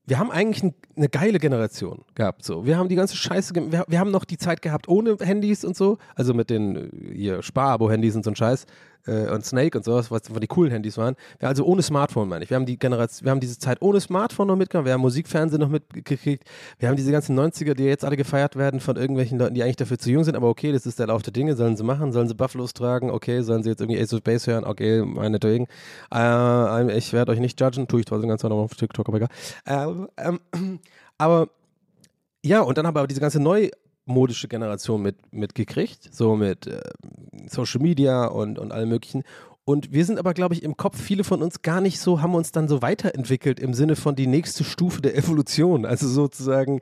wir haben eigentlich ein, eine geile Generation gehabt. So. Wir haben die ganze Scheiße, wir, wir, haben noch die Zeit gehabt ohne Handys und so, also mit den hier Spar-Abo-Handys und so ein Scheiß. Äh, und Snake und sowas, was die coolen Handys waren. Wir also ohne Smartphone, meine ich. Wir haben die Generation, wir haben diese Zeit ohne Smartphone noch mitgenommen, wir haben Musikfernsehen noch mitgekriegt, wir haben diese ganzen 90er, die jetzt alle gefeiert werden von irgendwelchen Leuten, die eigentlich dafür zu jung sind, aber okay, das ist der Lauf der Dinge, sollen sie machen, sollen sie Buffalos tragen, okay, sollen sie jetzt irgendwie Ace of Base hören, okay, meinetwegen. Äh, ich werde euch nicht judgen, tue ich trotzdem ganz normal auf TikTok, aber egal. Äh, ähm, aber ja, und dann aber diese ganze neumodische Generation mit, mitgekriegt, so mit äh, Social Media und, und allem möglichen. Und wir sind aber, glaube ich, im Kopf, viele von uns gar nicht so, haben uns dann so weiterentwickelt im Sinne von die nächste Stufe der Evolution. Also sozusagen,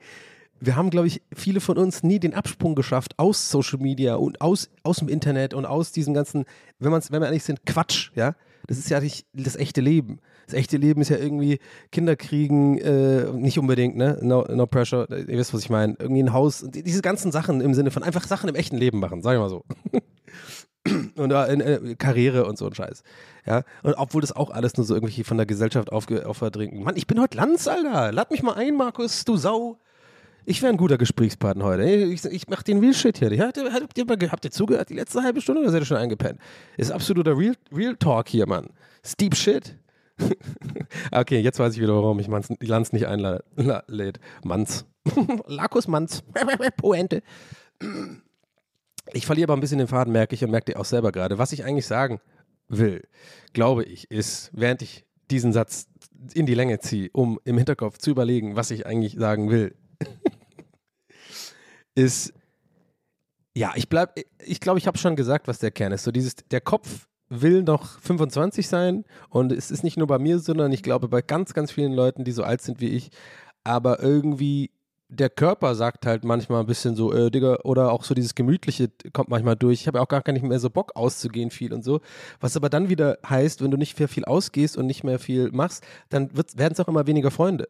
wir haben, glaube ich, viele von uns nie den Absprung geschafft aus Social Media und aus, aus dem Internet und aus diesem ganzen, wenn, man's, wenn wir ehrlich sind, Quatsch, ja. Das ist ja nicht das echte Leben. Das echte Leben ist ja irgendwie Kinder kriegen, äh, nicht unbedingt, ne? No, no pressure, ihr wisst, was ich meine. Irgendwie ein Haus, diese ganzen Sachen im Sinne von einfach Sachen im echten Leben machen, sag ich mal so. [CLEARS THROAT] und äh, Karriere und so ein Scheiß. Ja, und obwohl das auch alles nur so irgendwie von der Gesellschaft aufge aufverdringt. Mann, ich bin heute Lanz, Alter. Lad mich mal ein, Markus, du Sau. Ich wäre ein guter Gesprächspartner heute. Ich, ich mach den Real Shit hier. Habt ihr, habt, ihr, habt ihr zugehört die letzte halbe Stunde oder seid ihr schon eingepennt? Ist absoluter Real, Real Talk hier, Mann. Steep Shit. [LAUGHS] okay, jetzt weiß ich wieder, warum ich Manz, Lanz nicht einlädt. Manz. [LAUGHS] Lakus Manz. [LAUGHS] Poente. Ich verliere aber ein bisschen den Faden, merke ich und merke dir auch selber gerade. Was ich eigentlich sagen will, glaube ich, ist, während ich diesen Satz in die Länge ziehe, um im Hinterkopf zu überlegen, was ich eigentlich sagen will, ist, ja, ich bleib, ich glaube, ich habe schon gesagt, was der Kern ist. So dieses, der Kopf will noch 25 sein und es ist nicht nur bei mir, sondern ich glaube bei ganz, ganz vielen Leuten, die so alt sind wie ich, aber irgendwie der Körper sagt halt manchmal ein bisschen so, äh, Digga, oder auch so dieses Gemütliche kommt manchmal durch. Ich habe auch gar nicht mehr so Bock auszugehen viel und so. Was aber dann wieder heißt, wenn du nicht mehr viel ausgehst und nicht mehr viel machst, dann werden es auch immer weniger Freunde.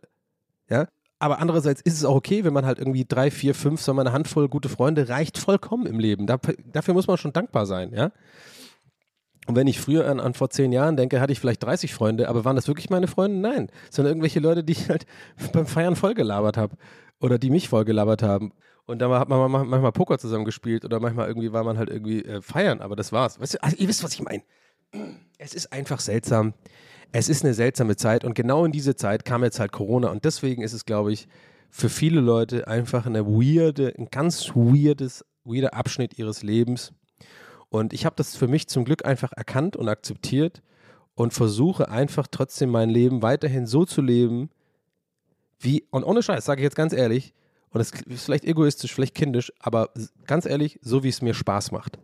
Ja? Aber andererseits ist es auch okay, wenn man halt irgendwie drei, vier, fünf, so eine Handvoll gute Freunde reicht vollkommen im Leben. dafür muss man schon dankbar sein, ja. Und wenn ich früher an, an, vor zehn Jahren denke, hatte ich vielleicht 30 Freunde, aber waren das wirklich meine Freunde? Nein, sondern irgendwelche Leute, die ich halt [LAUGHS] beim Feiern vollgelabert habe oder die mich vollgelabert haben. Und da hat man manchmal Poker zusammen gespielt oder manchmal irgendwie war man halt irgendwie äh, feiern, aber das war's. Weißt du, also ihr wisst, was ich meine. [CLEARS THROAT] Es ist einfach seltsam es ist eine seltsame Zeit und genau in diese Zeit kam jetzt halt Corona und deswegen ist es, glaube ich, für viele Leute einfach eine weirde, ein ganz weirdes, weirder Abschnitt ihres Lebens. Und ich habe das für mich zum Glück einfach erkannt und akzeptiert und versuche einfach trotzdem mein Leben weiterhin so zu leben, wie, und ohne Scheiß, sage ich jetzt ganz ehrlich, und es ist vielleicht egoistisch, vielleicht kindisch, aber ganz ehrlich, so wie es mir Spaß macht.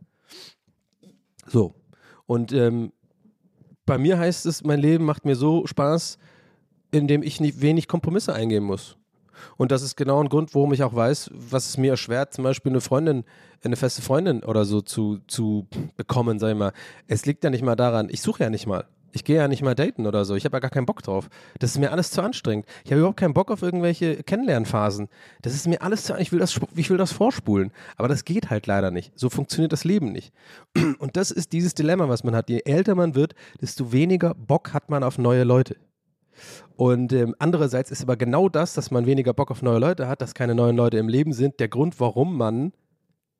So. Und ähm, bei mir heißt es, mein Leben macht mir so Spaß, indem ich nicht wenig Kompromisse eingehen muss. Und das ist genau ein Grund, warum ich auch weiß, was es mir erschwert, zum Beispiel eine Freundin, eine feste Freundin oder so zu, zu bekommen, sag ich mal. Es liegt ja nicht mal daran, ich suche ja nicht mal. Ich gehe ja nicht mal daten oder so. Ich habe ja gar keinen Bock drauf. Das ist mir alles zu anstrengend. Ich habe überhaupt keinen Bock auf irgendwelche Kennenlernphasen. Das ist mir alles zu ich will das ich will das vorspulen, aber das geht halt leider nicht. So funktioniert das Leben nicht. Und das ist dieses Dilemma, was man hat. Je älter man wird, desto weniger Bock hat man auf neue Leute. Und ähm, andererseits ist aber genau das, dass man weniger Bock auf neue Leute hat, dass keine neuen Leute im Leben sind, der Grund, warum man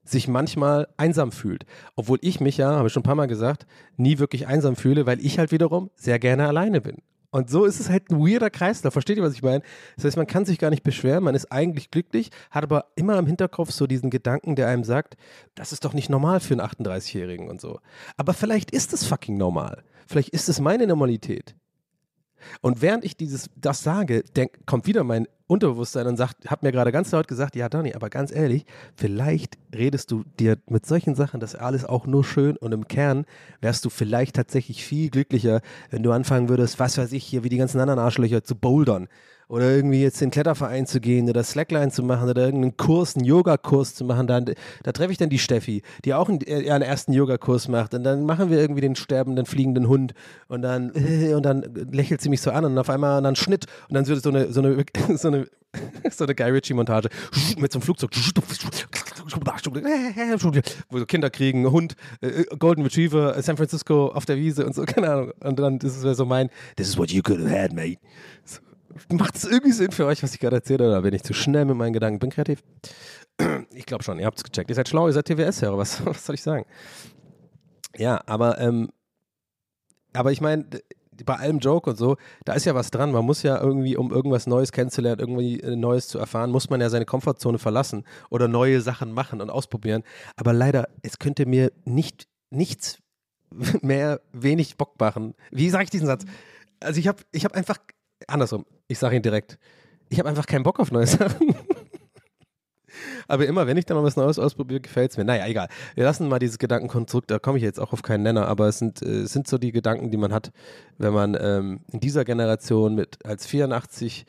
sich manchmal einsam fühlt. Obwohl ich mich ja, habe ich schon ein paar Mal gesagt, nie wirklich einsam fühle, weil ich halt wiederum sehr gerne alleine bin. Und so ist es halt ein weirder Kreislauf. Versteht ihr, was ich meine? Das heißt, man kann sich gar nicht beschweren, man ist eigentlich glücklich, hat aber immer im Hinterkopf so diesen Gedanken, der einem sagt, das ist doch nicht normal für einen 38-Jährigen und so. Aber vielleicht ist es fucking normal. Vielleicht ist es meine Normalität. Und während ich dieses, das sage, denk, kommt wieder mein Unterbewusstsein und sagt, hat mir gerade ganz laut gesagt, ja, Dani, aber ganz ehrlich, vielleicht redest du dir mit solchen Sachen, das alles auch nur schön und im Kern wärst du vielleicht tatsächlich viel glücklicher, wenn du anfangen würdest, was weiß ich hier, wie die ganzen anderen Arschlöcher zu bouldern oder irgendwie jetzt in den Kletterverein zu gehen oder Slackline zu machen oder irgendeinen Kurs, einen Yogakurs zu machen, dann, da treffe ich dann die Steffi, die auch einen, äh, einen ersten Yogakurs macht und dann machen wir irgendwie den sterbenden, fliegenden Hund und dann, äh, [LAUGHS] und dann lächelt sie mich so an und auf einmal dann Schnitt und dann wird so eine, so eine, [LAUGHS] so eine, [LAUGHS] so eine Guy Ritchie-Montage mit so einem Flugzeug wo so Kinder kriegen, Hund, äh, Golden Retriever, San Francisco auf der Wiese und so, keine Ahnung. Und dann, das ist so mein, this is what you could have had, mate. So, Macht es irgendwie Sinn für euch, was ich gerade erzähle, oder bin ich zu schnell mit meinen Gedanken? Bin kreativ? Ich glaube schon, ihr habt es gecheckt. Ihr seid schlau, ihr seid TWS-Hörer, was, [LAUGHS] was soll ich sagen? Ja, aber, ähm, aber ich meine, bei allem Joke und so, da ist ja was dran. Man muss ja irgendwie, um irgendwas Neues kennenzulernen, irgendwie äh, Neues zu erfahren, muss man ja seine Komfortzone verlassen oder neue Sachen machen und ausprobieren. Aber leider, es könnte mir nicht nichts [LAUGHS] mehr wenig Bock machen. Wie sage ich diesen Satz? Also ich habe ich hab einfach, andersrum, ich sage ihn direkt, ich habe einfach keinen Bock auf neue Sachen. [LAUGHS] Aber immer, wenn ich dann mal was Neues ausprobiere, gefällt es mir. Naja, egal. Wir lassen mal dieses Gedankenkonstrukt, da komme ich jetzt auch auf keinen Nenner, aber es sind, äh, sind so die Gedanken, die man hat, wenn man ähm, in dieser Generation mit als 84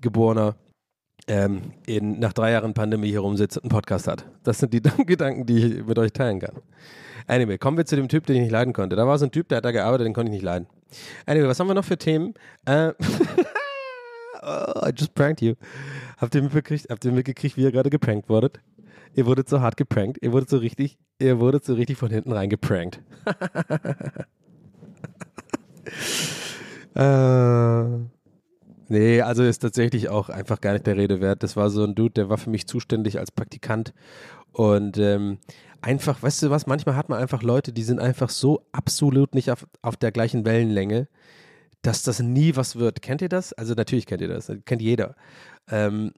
Geborener ähm, in, nach drei Jahren Pandemie hier rumsitzt und einen Podcast hat. Das sind die [LAUGHS] Gedanken, die ich mit euch teilen kann. Anyway, kommen wir zu dem Typ, den ich nicht leiden konnte. Da war so ein Typ, der hat da gearbeitet, den konnte ich nicht leiden. Anyway, was haben wir noch für Themen? Äh, [LAUGHS] oh, I just pranked you. Habt ihr mitgekriegt, habt ihr mitgekriegt, wie ihr gerade geprankt wurdet? Ihr wurdet so hart geprankt. Ihr wurdet so richtig, ihr wurdet so richtig von hinten rein geprankt. [LAUGHS] äh, nee, also ist tatsächlich auch einfach gar nicht der Rede wert. Das war so ein Dude, der war für mich zuständig als Praktikant und ähm, einfach, weißt du was, manchmal hat man einfach Leute, die sind einfach so absolut nicht auf, auf der gleichen Wellenlänge, dass das nie was wird. Kennt ihr das? Also natürlich kennt ihr das, kennt jeder. Ähm,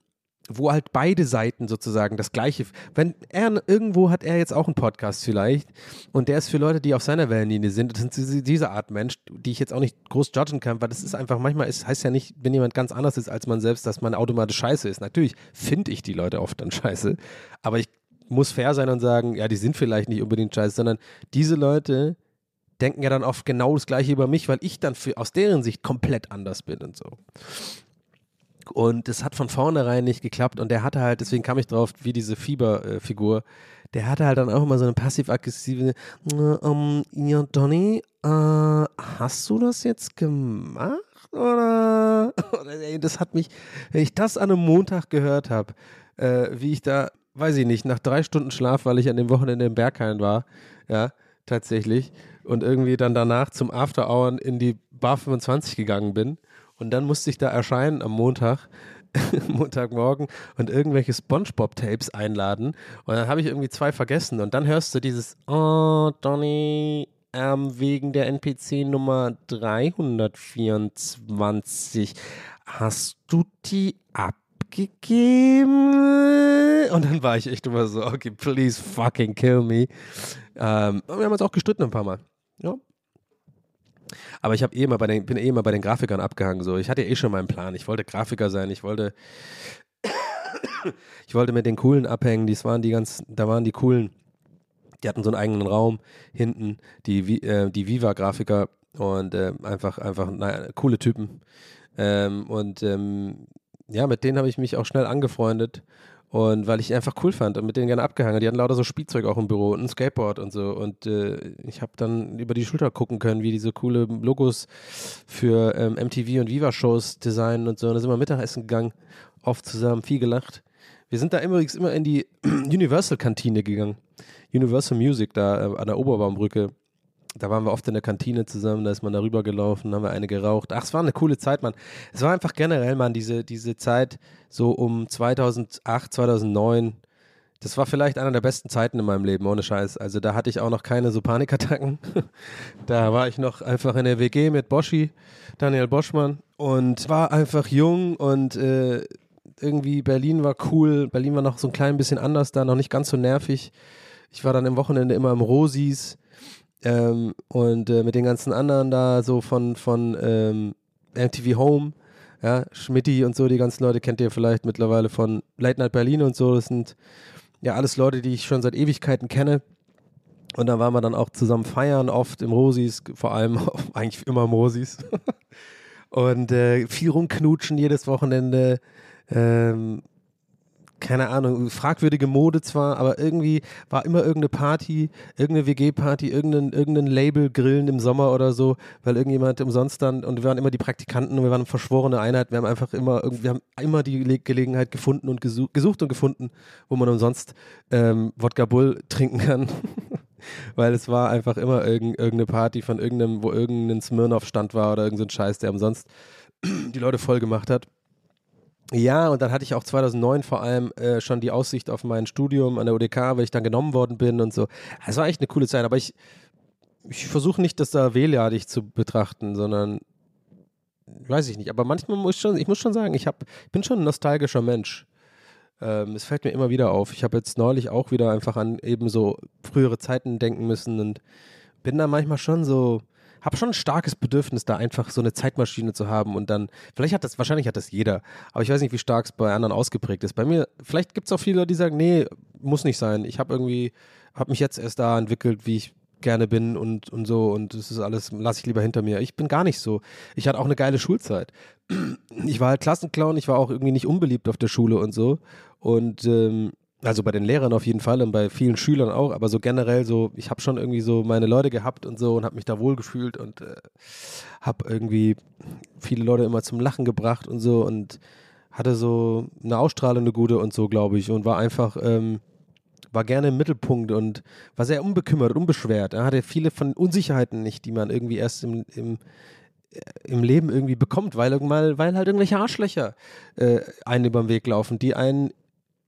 wo halt beide Seiten sozusagen das gleiche, wenn er irgendwo hat er jetzt auch einen Podcast vielleicht und der ist für Leute, die auf seiner Wellenlinie sind, das sind diese, Art Mensch, die ich jetzt auch nicht groß judgen kann, weil das ist einfach, manchmal ist, heißt ja nicht, wenn jemand ganz anders ist als man selbst, dass man automatisch scheiße ist. Natürlich finde ich die Leute oft dann scheiße, aber ich muss fair sein und sagen, ja, die sind vielleicht nicht unbedingt scheiße, sondern diese Leute denken ja dann oft genau das Gleiche über mich, weil ich dann für, aus deren Sicht komplett anders bin und so. Und es hat von vornherein nicht geklappt und der hatte halt, deswegen kam ich drauf, wie diese Fieberfigur, der hatte halt dann auch immer so eine passiv-aggressive, ähm, ja, Donny, äh, hast du das jetzt gemacht? Oder? [LAUGHS] das hat mich, wenn ich das an einem Montag gehört habe, äh, wie ich da weiß ich nicht, nach drei Stunden Schlaf, weil ich an dem Wochenende im Berghain war, ja, tatsächlich, und irgendwie dann danach zum After Hour in die Bar 25 gegangen bin. Und dann musste ich da erscheinen am Montag, [LAUGHS] Montagmorgen und irgendwelche Spongebob-Tapes einladen. Und dann habe ich irgendwie zwei vergessen. Und dann hörst du dieses, oh, Donny, ähm, wegen der NPC Nummer 324. Hast du die ab? Gegeben. Und dann war ich echt immer so, okay, please fucking kill me. Ähm, wir haben uns auch gestritten ein paar Mal. Ja. Aber ich habe eh immer bei den, bin eh immer bei den Grafikern abgehangen. So. Ich hatte eh schon meinen Plan. Ich wollte Grafiker sein. Ich wollte, [COUGHS] ich wollte mit den Coolen abhängen. Dies waren die ganz, da waren die Coolen. Die hatten so einen eigenen Raum hinten, die, äh, die Viva-Grafiker und äh, einfach, einfach naja, coole Typen. Ähm, und ähm, ja, mit denen habe ich mich auch schnell angefreundet. Und weil ich einfach cool fand und mit denen gerne abgehangen. Die hatten lauter so Spielzeug auch im Büro und ein Skateboard und so. Und äh, ich habe dann über die Schulter gucken können, wie diese coole Logos für ähm, MTV und Viva-Shows designen und so. Und da sind wir Mittagessen gegangen, oft zusammen, viel gelacht. Wir sind da übrigens immer in die [CLEARS THROAT] Universal-Kantine gegangen. Universal Music da äh, an der Oberbaumbrücke da waren wir oft in der Kantine zusammen, da ist man da rübergelaufen, haben wir eine geraucht. Ach, es war eine coole Zeit, Mann. Es war einfach generell, Mann, diese, diese Zeit so um 2008, 2009. Das war vielleicht einer der besten Zeiten in meinem Leben, ohne Scheiß. Also da hatte ich auch noch keine so Panikattacken. [LAUGHS] da war ich noch einfach in der WG mit Boschi, Daniel Boschmann und war einfach jung und äh, irgendwie Berlin war cool. Berlin war noch so ein klein bisschen anders da, noch nicht ganz so nervig. Ich war dann im Wochenende immer im Rosis ähm, und äh, mit den ganzen anderen da so von, von ähm, MTV Home, ja, Schmidti und so, die ganzen Leute kennt ihr vielleicht mittlerweile von Late Night Berlin und so. Das sind ja alles Leute, die ich schon seit Ewigkeiten kenne. Und da waren wir dann auch zusammen feiern, oft im Rosis, vor allem [LAUGHS] eigentlich immer im Rosis. [LAUGHS] und äh, viel rumknutschen jedes Wochenende. Ähm, keine Ahnung, fragwürdige Mode zwar, aber irgendwie war immer irgendeine Party, irgendeine WG-Party, irgendein, irgendein Label grillen im Sommer oder so, weil irgendjemand umsonst dann, und wir waren immer die Praktikanten und wir waren verschworene Einheit, wir haben einfach immer, wir haben immer die Gelegenheit gefunden und gesucht, gesucht und gefunden, wo man umsonst ähm, Wodka Bull trinken kann. [LAUGHS] weil es war einfach immer irgendeine Party von irgendeinem, wo irgendein Smirnoff-Stand war oder irgendein Scheiß, der umsonst die Leute voll gemacht hat. Ja, und dann hatte ich auch 2009 vor allem äh, schon die Aussicht auf mein Studium an der UDK, weil ich dann genommen worden bin und so. Es war echt eine coole Zeit, aber ich, ich versuche nicht, das da wehleidig zu betrachten, sondern weiß ich nicht. Aber manchmal muss ich schon, ich muss schon sagen, ich, hab, bin schon ein nostalgischer Mensch. Ähm, es fällt mir immer wieder auf. Ich habe jetzt neulich auch wieder einfach an eben so frühere Zeiten denken müssen und bin da manchmal schon so, habe schon ein starkes Bedürfnis, da einfach so eine Zeitmaschine zu haben und dann, vielleicht hat das, wahrscheinlich hat das jeder, aber ich weiß nicht, wie stark es bei anderen ausgeprägt ist. Bei mir, vielleicht gibt es auch viele, die sagen, nee, muss nicht sein. Ich habe irgendwie, habe mich jetzt erst da entwickelt, wie ich gerne bin und, und so und das ist alles, lasse ich lieber hinter mir. Ich bin gar nicht so. Ich hatte auch eine geile Schulzeit. Ich war halt Klassenclown, ich war auch irgendwie nicht unbeliebt auf der Schule und so und ähm, also bei den Lehrern auf jeden Fall und bei vielen Schülern auch, aber so generell so, ich habe schon irgendwie so meine Leute gehabt und so und habe mich da wohl gefühlt und äh, habe irgendwie viele Leute immer zum Lachen gebracht und so und hatte so eine Ausstrahlung, eine gute und so, glaube ich, und war einfach, ähm, war gerne im Mittelpunkt und war sehr unbekümmert, unbeschwert. Er hatte viele von Unsicherheiten nicht, die man irgendwie erst im, im, äh, im Leben irgendwie bekommt, weil, weil halt irgendwelche Arschlöcher äh, einen über den Weg laufen, die einen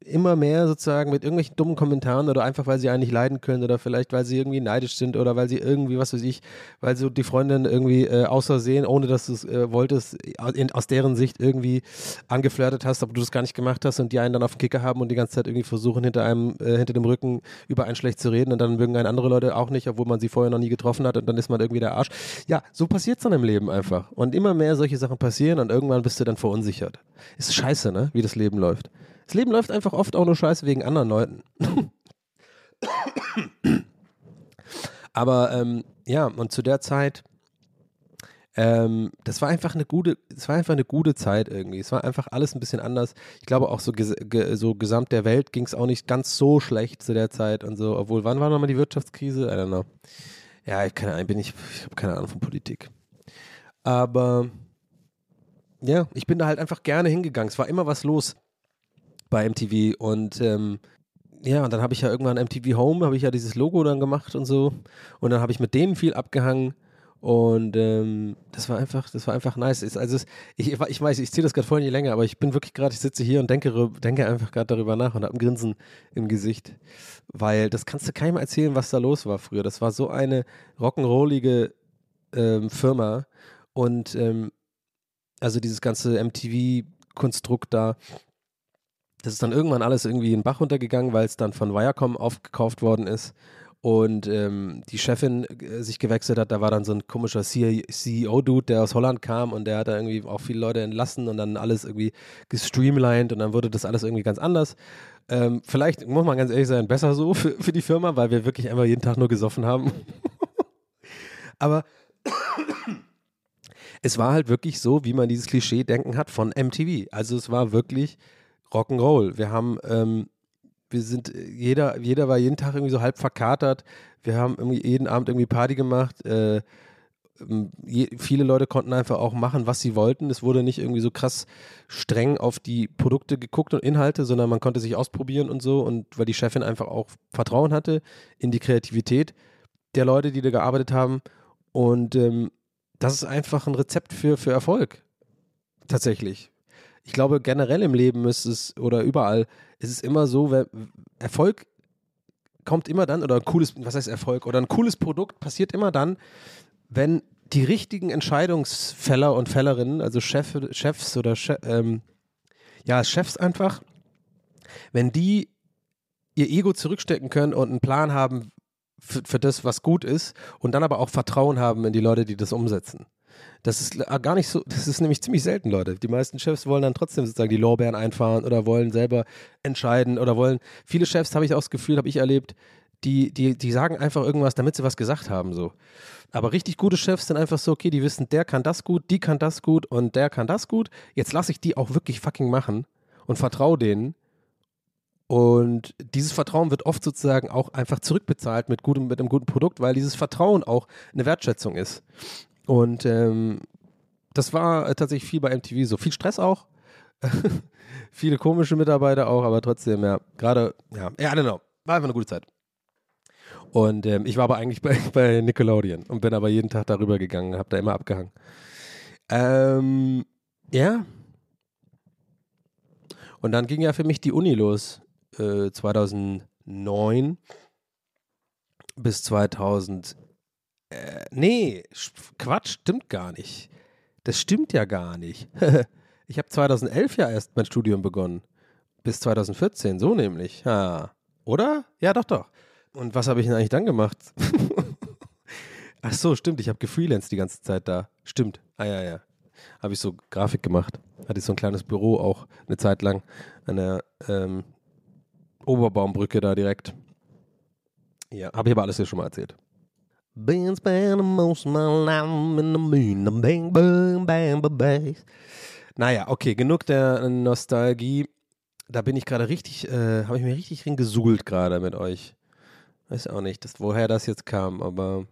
immer mehr sozusagen mit irgendwelchen dummen Kommentaren oder einfach, weil sie einen nicht leiden können oder vielleicht, weil sie irgendwie neidisch sind oder weil sie irgendwie, was weiß ich, weil so die Freundin irgendwie äh, außersehen, ohne dass du es äh, wolltest, in, aus deren Sicht irgendwie angeflirtet hast, aber du das gar nicht gemacht hast und die einen dann auf den Kicker haben und die ganze Zeit irgendwie versuchen, hinter einem, äh, hinter dem Rücken über einen schlecht zu reden und dann mögen einen andere Leute auch nicht, obwohl man sie vorher noch nie getroffen hat und dann ist man irgendwie der Arsch. Ja, so passiert es dann im Leben einfach. Und immer mehr solche Sachen passieren und irgendwann bist du dann verunsichert. Ist scheiße, ne? Wie das Leben läuft. Das Leben läuft einfach oft auch nur scheiße wegen anderen Leuten. Aber ähm, ja, und zu der Zeit, ähm, das war einfach eine gute, es war einfach eine gute Zeit irgendwie. Es war einfach alles ein bisschen anders. Ich glaube auch so, ges ge so gesamt der Welt ging es auch nicht ganz so schlecht zu der Zeit und so. Obwohl, wann war nochmal die Wirtschaftskrise? I don't know. Ja, ich, keine Ahnung, bin ich, ich habe keine Ahnung von Politik. Aber ja, ich bin da halt einfach gerne hingegangen. Es war immer was los bei MTV und ähm, ja, und dann habe ich ja irgendwann MTV Home, habe ich ja dieses Logo dann gemacht und so und dann habe ich mit denen viel abgehangen und ähm, das war einfach, das war einfach nice. Also es, ich, ich weiß, ich ziehe das gerade voll in die Länge, aber ich bin wirklich gerade, ich sitze hier und denke, denke einfach gerade darüber nach und habe ein Grinsen im Gesicht, weil das kannst du keinem erzählen, was da los war früher. Das war so eine rock'n'rollige ähm, Firma und ähm, also dieses ganze MTV-Konstrukt da das ist dann irgendwann alles irgendwie in den Bach runtergegangen, weil es dann von Viacom aufgekauft worden ist und ähm, die Chefin äh, sich gewechselt hat. Da war dann so ein komischer CEO-Dude, der aus Holland kam und der hat da irgendwie auch viele Leute entlassen und dann alles irgendwie gestreamlined und dann wurde das alles irgendwie ganz anders. Ähm, vielleicht, muss man ganz ehrlich sein, besser so [LAUGHS] für, für die Firma, weil wir wirklich einfach jeden Tag nur gesoffen haben. [LAUGHS] Aber es war halt wirklich so, wie man dieses Klischee-Denken hat von MTV. Also es war wirklich Rock'n'Roll. Wir haben, ähm, wir sind, jeder, jeder war jeden Tag irgendwie so halb verkatert. Wir haben irgendwie jeden Abend irgendwie Party gemacht. Äh, ähm, je, viele Leute konnten einfach auch machen, was sie wollten. Es wurde nicht irgendwie so krass streng auf die Produkte geguckt und Inhalte, sondern man konnte sich ausprobieren und so. Und weil die Chefin einfach auch Vertrauen hatte in die Kreativität der Leute, die da gearbeitet haben. Und ähm, das ist einfach ein Rezept für, für Erfolg. Tatsächlich ich glaube, generell im Leben ist es oder überall ist es immer so, wenn Erfolg kommt immer dann, oder ein cooles, was heißt Erfolg, oder ein cooles Produkt passiert immer dann, wenn die richtigen Entscheidungsfäller und Fällerinnen, also Chef, Chefs oder Chef, ähm, ja, Chefs einfach, wenn die ihr Ego zurückstecken können und einen Plan haben für, für das, was gut ist und dann aber auch Vertrauen haben in die Leute, die das umsetzen. Das ist gar nicht so, das ist nämlich ziemlich selten, Leute. Die meisten Chefs wollen dann trotzdem sozusagen die Lorbeeren einfahren oder wollen selber entscheiden oder wollen, viele Chefs habe ich auch das Gefühl, habe ich erlebt, die, die, die sagen einfach irgendwas, damit sie was gesagt haben, so. Aber richtig gute Chefs sind einfach so, okay, die wissen, der kann das gut, die kann das gut und der kann das gut. Jetzt lasse ich die auch wirklich fucking machen und vertraue denen. Und dieses Vertrauen wird oft sozusagen auch einfach zurückbezahlt mit, gutem, mit einem guten Produkt, weil dieses Vertrauen auch eine Wertschätzung ist. Und ähm, das war äh, tatsächlich viel bei MTV so. Viel Stress auch. [LAUGHS] Viele komische Mitarbeiter auch, aber trotzdem, ja, gerade, ja, ja, I. War einfach eine gute Zeit. Und ähm, ich war aber eigentlich bei, [LAUGHS] bei Nickelodeon und bin aber jeden Tag darüber gegangen, habe da immer abgehangen. Ähm, ja. Und dann ging ja für mich die Uni los. Äh, 2009 bis 2011 Äh, nee, Sch- Quatsch, stimmt gar nicht. Das stimmt ja gar nicht. [LAUGHS] ich habe 2011 ja erst mein Studium begonnen. Bis 2014, so nämlich. Ja. Oder? Ja, doch, doch. Und was habe ich denn eigentlich dann gemacht? [LAUGHS] Ach so, stimmt. Ich habe gefreelanced die ganze Zeit da. Stimmt. Ah, ja, ja. Habe ich so Grafik gemacht. Hatte ich so ein kleines Büro auch eine Zeit lang an der ähm, Oberbaumbrücke da direkt. Ja, habe ich aber alles hier schon mal erzählt. Been spending most of my life in the moon, bang, bang, bang, bang, bang. Naja, okay, genug der Nostalgie. Da bin ich gerade richtig, äh, habe ich mir richtig reingesuhlt gerade mit euch. Weiß auch nicht, dass, woher das jetzt kam, aber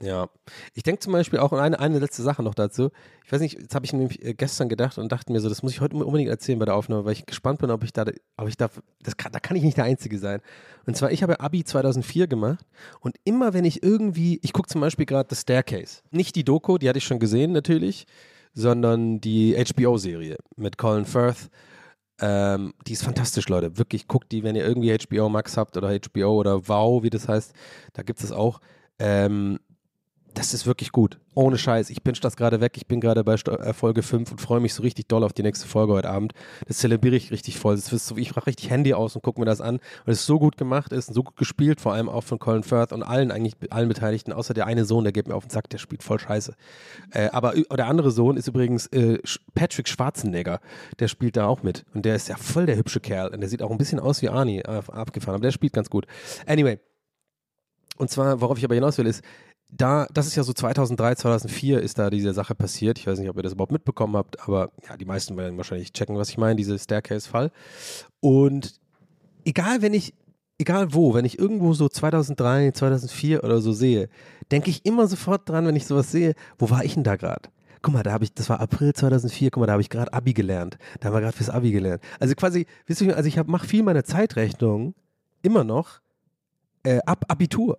ja. Ich denke zum Beispiel auch eine, eine letzte Sache noch dazu. Ich weiß nicht, jetzt habe ich nämlich äh, gestern gedacht und dachte mir so, das muss ich heute unbedingt erzählen bei der Aufnahme, weil ich gespannt bin, ob ich da, ob ich da, das kann, da kann ich nicht der Einzige sein. Und zwar, ich habe Abi 2004 gemacht und immer wenn ich irgendwie, ich gucke zum Beispiel gerade The Staircase. Nicht die Doku, die hatte ich schon gesehen natürlich, sondern die HBO-Serie mit Colin Firth. Ähm, die ist fantastisch, Leute. Wirklich, guckt die, wenn ihr irgendwie HBO Max habt oder HBO oder Wow, wie das heißt. Da gibt es auch. Ähm, das ist wirklich gut. Ohne Scheiß. Ich binge das gerade weg. Ich bin gerade bei äh, Folge 5 und freue mich so richtig doll auf die nächste Folge heute Abend. Das zelebriere ich richtig voll. Das ist so, ich mache richtig Handy aus und gucke mir das an, weil es so gut gemacht ist und so gut gespielt, vor allem auch von Colin Firth und allen eigentlich, allen Beteiligten, außer der eine Sohn, der geht mir auf den Sack, der spielt voll scheiße. Äh, aber der andere Sohn ist übrigens äh, Patrick Schwarzenegger. Der spielt da auch mit. Und der ist ja voll der hübsche Kerl. Und der sieht auch ein bisschen aus wie Arnie, äh, abgefahren. Aber der spielt ganz gut. Anyway. Und zwar, worauf ich aber hinaus will, ist, da, das ist ja so 2003, 2004 ist da diese Sache passiert. Ich weiß nicht, ob ihr das überhaupt mitbekommen habt, aber ja, die meisten werden wahrscheinlich checken, was ich meine, diese Staircase-Fall. Und egal, wenn ich, egal wo, wenn ich irgendwo so 2003, 2004 oder so sehe, denke ich immer sofort dran, wenn ich sowas sehe, wo war ich denn da gerade? Guck mal, da habe ich, das war April 2004, guck mal, da habe ich gerade Abi gelernt. Da haben wir gerade fürs Abi gelernt. Also quasi, wisst ihr, also ich mache viel meine Zeitrechnung immer noch äh, ab Abitur.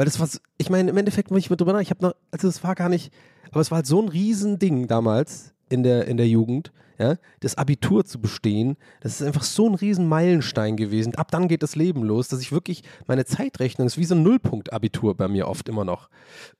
Weil das war, ich meine, im Endeffekt, wenn ich mir drüber nach, ich habe noch, also es war gar nicht, aber es war halt so ein Riesending damals in der, in der Jugend, ja, das Abitur zu bestehen, das ist einfach so ein riesen Meilenstein gewesen. Ab dann geht das Leben los, dass ich wirklich, meine Zeitrechnung ist wie so ein Nullpunkt-Abitur bei mir oft immer noch.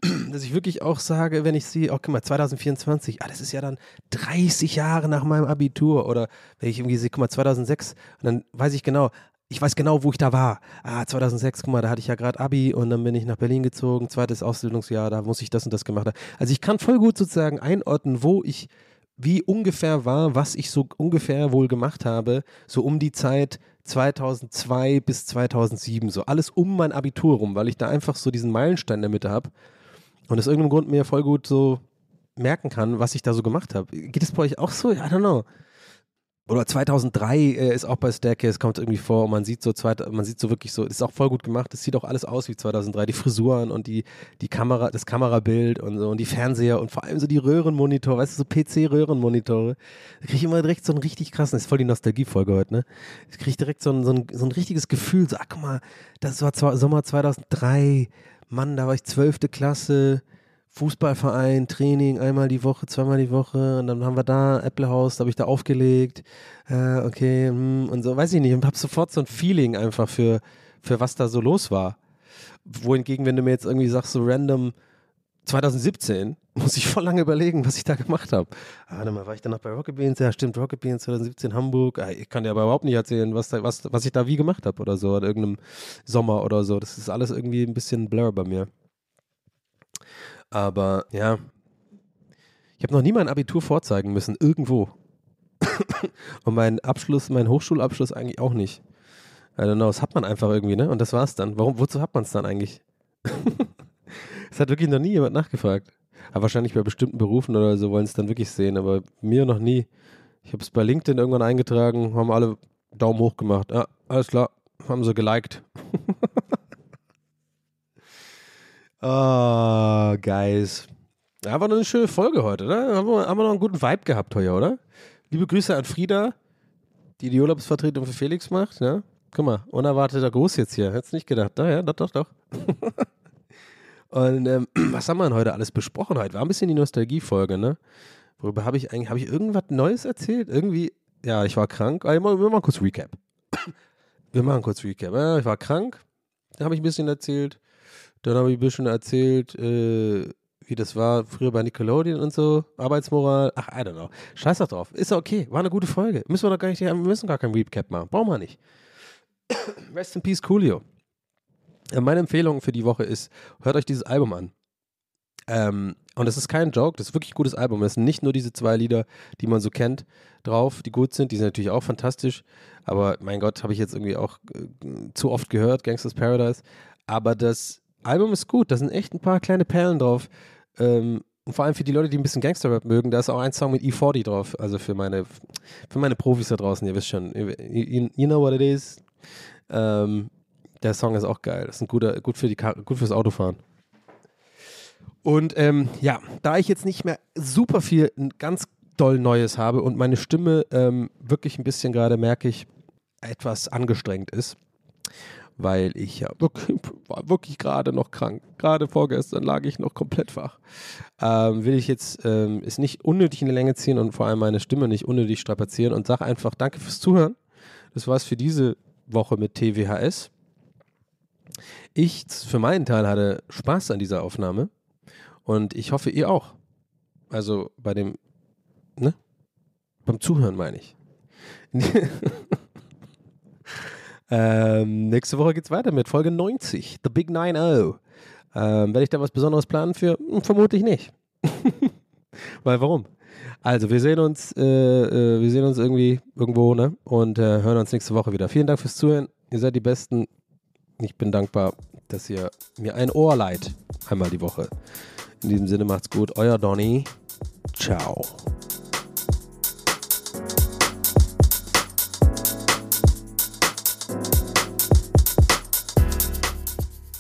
[CLEARS THROAT] Dass ich wirklich auch sage, wenn ich sehe, oh, guck mal, 2024, ah, das ist ja dann 30 Jahre nach meinem Abitur oder wenn ich irgendwie sehe, guck mal, 2006, und dann weiß ich genau, ich weiß genau, wo ich da war. Ah, 2006, guck mal, da hatte ich ja gerade Abi und dann bin ich nach Berlin gezogen, zweites Ausbildungsjahr, da muss ich das und das gemacht haben. Also ich kann voll gut sozusagen einordnen, wo ich wie ungefähr war, was ich so ungefähr wohl gemacht habe, so um die Zeit 2002 bis 2007, so alles um mein Abitur rum, weil ich da einfach so diesen Meilenstein in der Mitte habe und aus irgendeinem Grund mir voll gut so merken kann, was ich da so gemacht habe. Geht es bei euch auch so? I don't know. Oder 2003 äh, ist auch bei Staircase, kommt irgendwie vor und man sieht so, zweit, man sieht so wirklich so, ist auch voll gut gemacht, es sieht auch alles aus wie 2003, die Frisuren und die, die Kamera, das Kamerabild und so und die Fernseher und vor allem so die Röhrenmonitore, weißt du, so PC-Röhrenmonitore. Da kriege ich immer direkt so einen richtig krassen, das ist voll die Nostalgie-Folge heute, ne? Ich kriege direkt so ein, so, ein, so ein richtiges Gefühl, so, ach guck mal, das war Sommer 2003, Mann, da war ich zwölfte Klasse, Fußballverein, Training einmal die Woche, zweimal die Woche und dann haben wir da Apple House, da habe ich da aufgelegt, äh, okay, hm, und so, weiß ich nicht, und habe sofort so ein Feeling einfach für, für was da so los war. Wohingegen, wenn du mir jetzt irgendwie sagst, so random 2017, [LAUGHS] muss ich voll lange überlegen, was ich da gemacht habe. Ah, warte mal, war ich dann noch bei Rocket Beans? Ja, stimmt, Rocket Beans 2017 Hamburg. Ah, ich kann dir aber überhaupt nicht erzählen, was, da, was, was ich da wie gemacht habe oder so, in irgendeinem Sommer oder so. Das ist alles irgendwie ein bisschen blur bei mir. Aber ja, ich habe noch nie mein Abitur vorzeigen müssen, irgendwo. [COUGHS] Und mein Abschluss, mein Hochschulabschluss eigentlich auch nicht. I don't know, das hat man einfach irgendwie, ne? Und das war's dann. Warum, wozu hat man es dann eigentlich? [LAUGHS] Es hat wirklich noch nie jemand nachgefragt. Aber wahrscheinlich bei bestimmten Berufen oder so wollen es dann wirklich sehen, aber mir noch nie. Ich habe es bei LinkedIn irgendwann eingetragen, haben alle Daumen hoch gemacht. Ja, alles klar, haben sie geliked. [LAUGHS] Ah, guys. Ja, war noch eine schöne Folge heute, oder? Haben wir, haben wir noch einen guten Vibe gehabt heute, oder? Liebe Grüße an Frieda, die die Urlaubsvertretung für Felix macht, ja? Guck mal, unerwarteter Gruß jetzt hier. Hättest nicht gedacht. Da, ja, doch, doch, doch. [LAUGHS] Und ähm, [CLEARS THROAT] was haben wir denn heute alles besprochen heute? War ein bisschen die Nostalgie-Folge, ne? Worüber habe ich eigentlich, habe ich irgendwas Neues erzählt? Irgendwie, ja, ich war krank. Ah, wir machen kurz Recap. [CLEARS THROAT] Wir machen kurz Recap. Ja, ich war krank, da habe ich ein bisschen erzählt. Dann habe ich ein bisschen erzählt, äh, wie das war früher bei Nickelodeon und so, Arbeitsmoral. Ach, I don't know. Scheiß doch drauf. Ist okay. War eine gute Folge. Müssen wir doch gar nicht, wir müssen gar kein Recap machen. Brauchen wir nicht. [COUGHS] Rest in Peace, Coolio. Äh, Meine Empfehlung für die Woche ist, hört euch dieses Album an. Ähm, und das ist kein Joke, das ist wirklich ein gutes Album. Das sind nicht nur diese zwei Lieder, die man so kennt, drauf, die gut sind. Die sind natürlich auch fantastisch. Aber mein Gott, habe ich jetzt irgendwie auch äh, zu oft gehört, Gangsters Paradise. Aber das Album ist gut. Da sind echt ein paar kleine Perlen drauf. Ähm, und vor allem für die Leute, die ein bisschen Gangster-Rap mögen, da ist auch ein Song mit E40 drauf. Also für meine, für meine Profis da draußen, ihr wisst schon. You, you know what it is. Ähm, der Song ist auch geil. Das ist ein guter, gut für die gut fürs Autofahren. Und ähm, ja, da ich jetzt nicht mehr super viel ganz doll Neues habe und meine Stimme ähm, wirklich ein bisschen gerade, merke ich, etwas angestrengt ist, weil ich ja wirklich, war wirklich gerade noch krank. Gerade vorgestern lag ich noch komplett wach. Ähm, will ich jetzt ähm, es nicht unnötig in die Länge ziehen und vor allem meine Stimme nicht unnötig strapazieren und sage einfach Danke fürs Zuhören. Das war's für diese Woche mit TWHS. Ich für meinen Teil hatte Spaß an dieser Aufnahme und ich hoffe, ihr auch. Also bei dem, ne? Beim Zuhören meine ich. [LAUGHS] ähm, nächste Woche geht's weiter mit Folge 90, The Big 9-0. Ähm, werde ich da was Besonderes planen für? Hm, vermutlich nicht. [LAUGHS] Weil warum? Also, wir sehen uns, äh, äh, wir sehen uns irgendwie irgendwo, ne? Und äh, hören uns nächste Woche wieder. Vielen Dank fürs Zuhören. Ihr seid die Besten. Ich bin dankbar, dass ihr mir ein Ohr leiht. Einmal die Woche. In diesem Sinne macht's gut. Euer Donny. Ciao.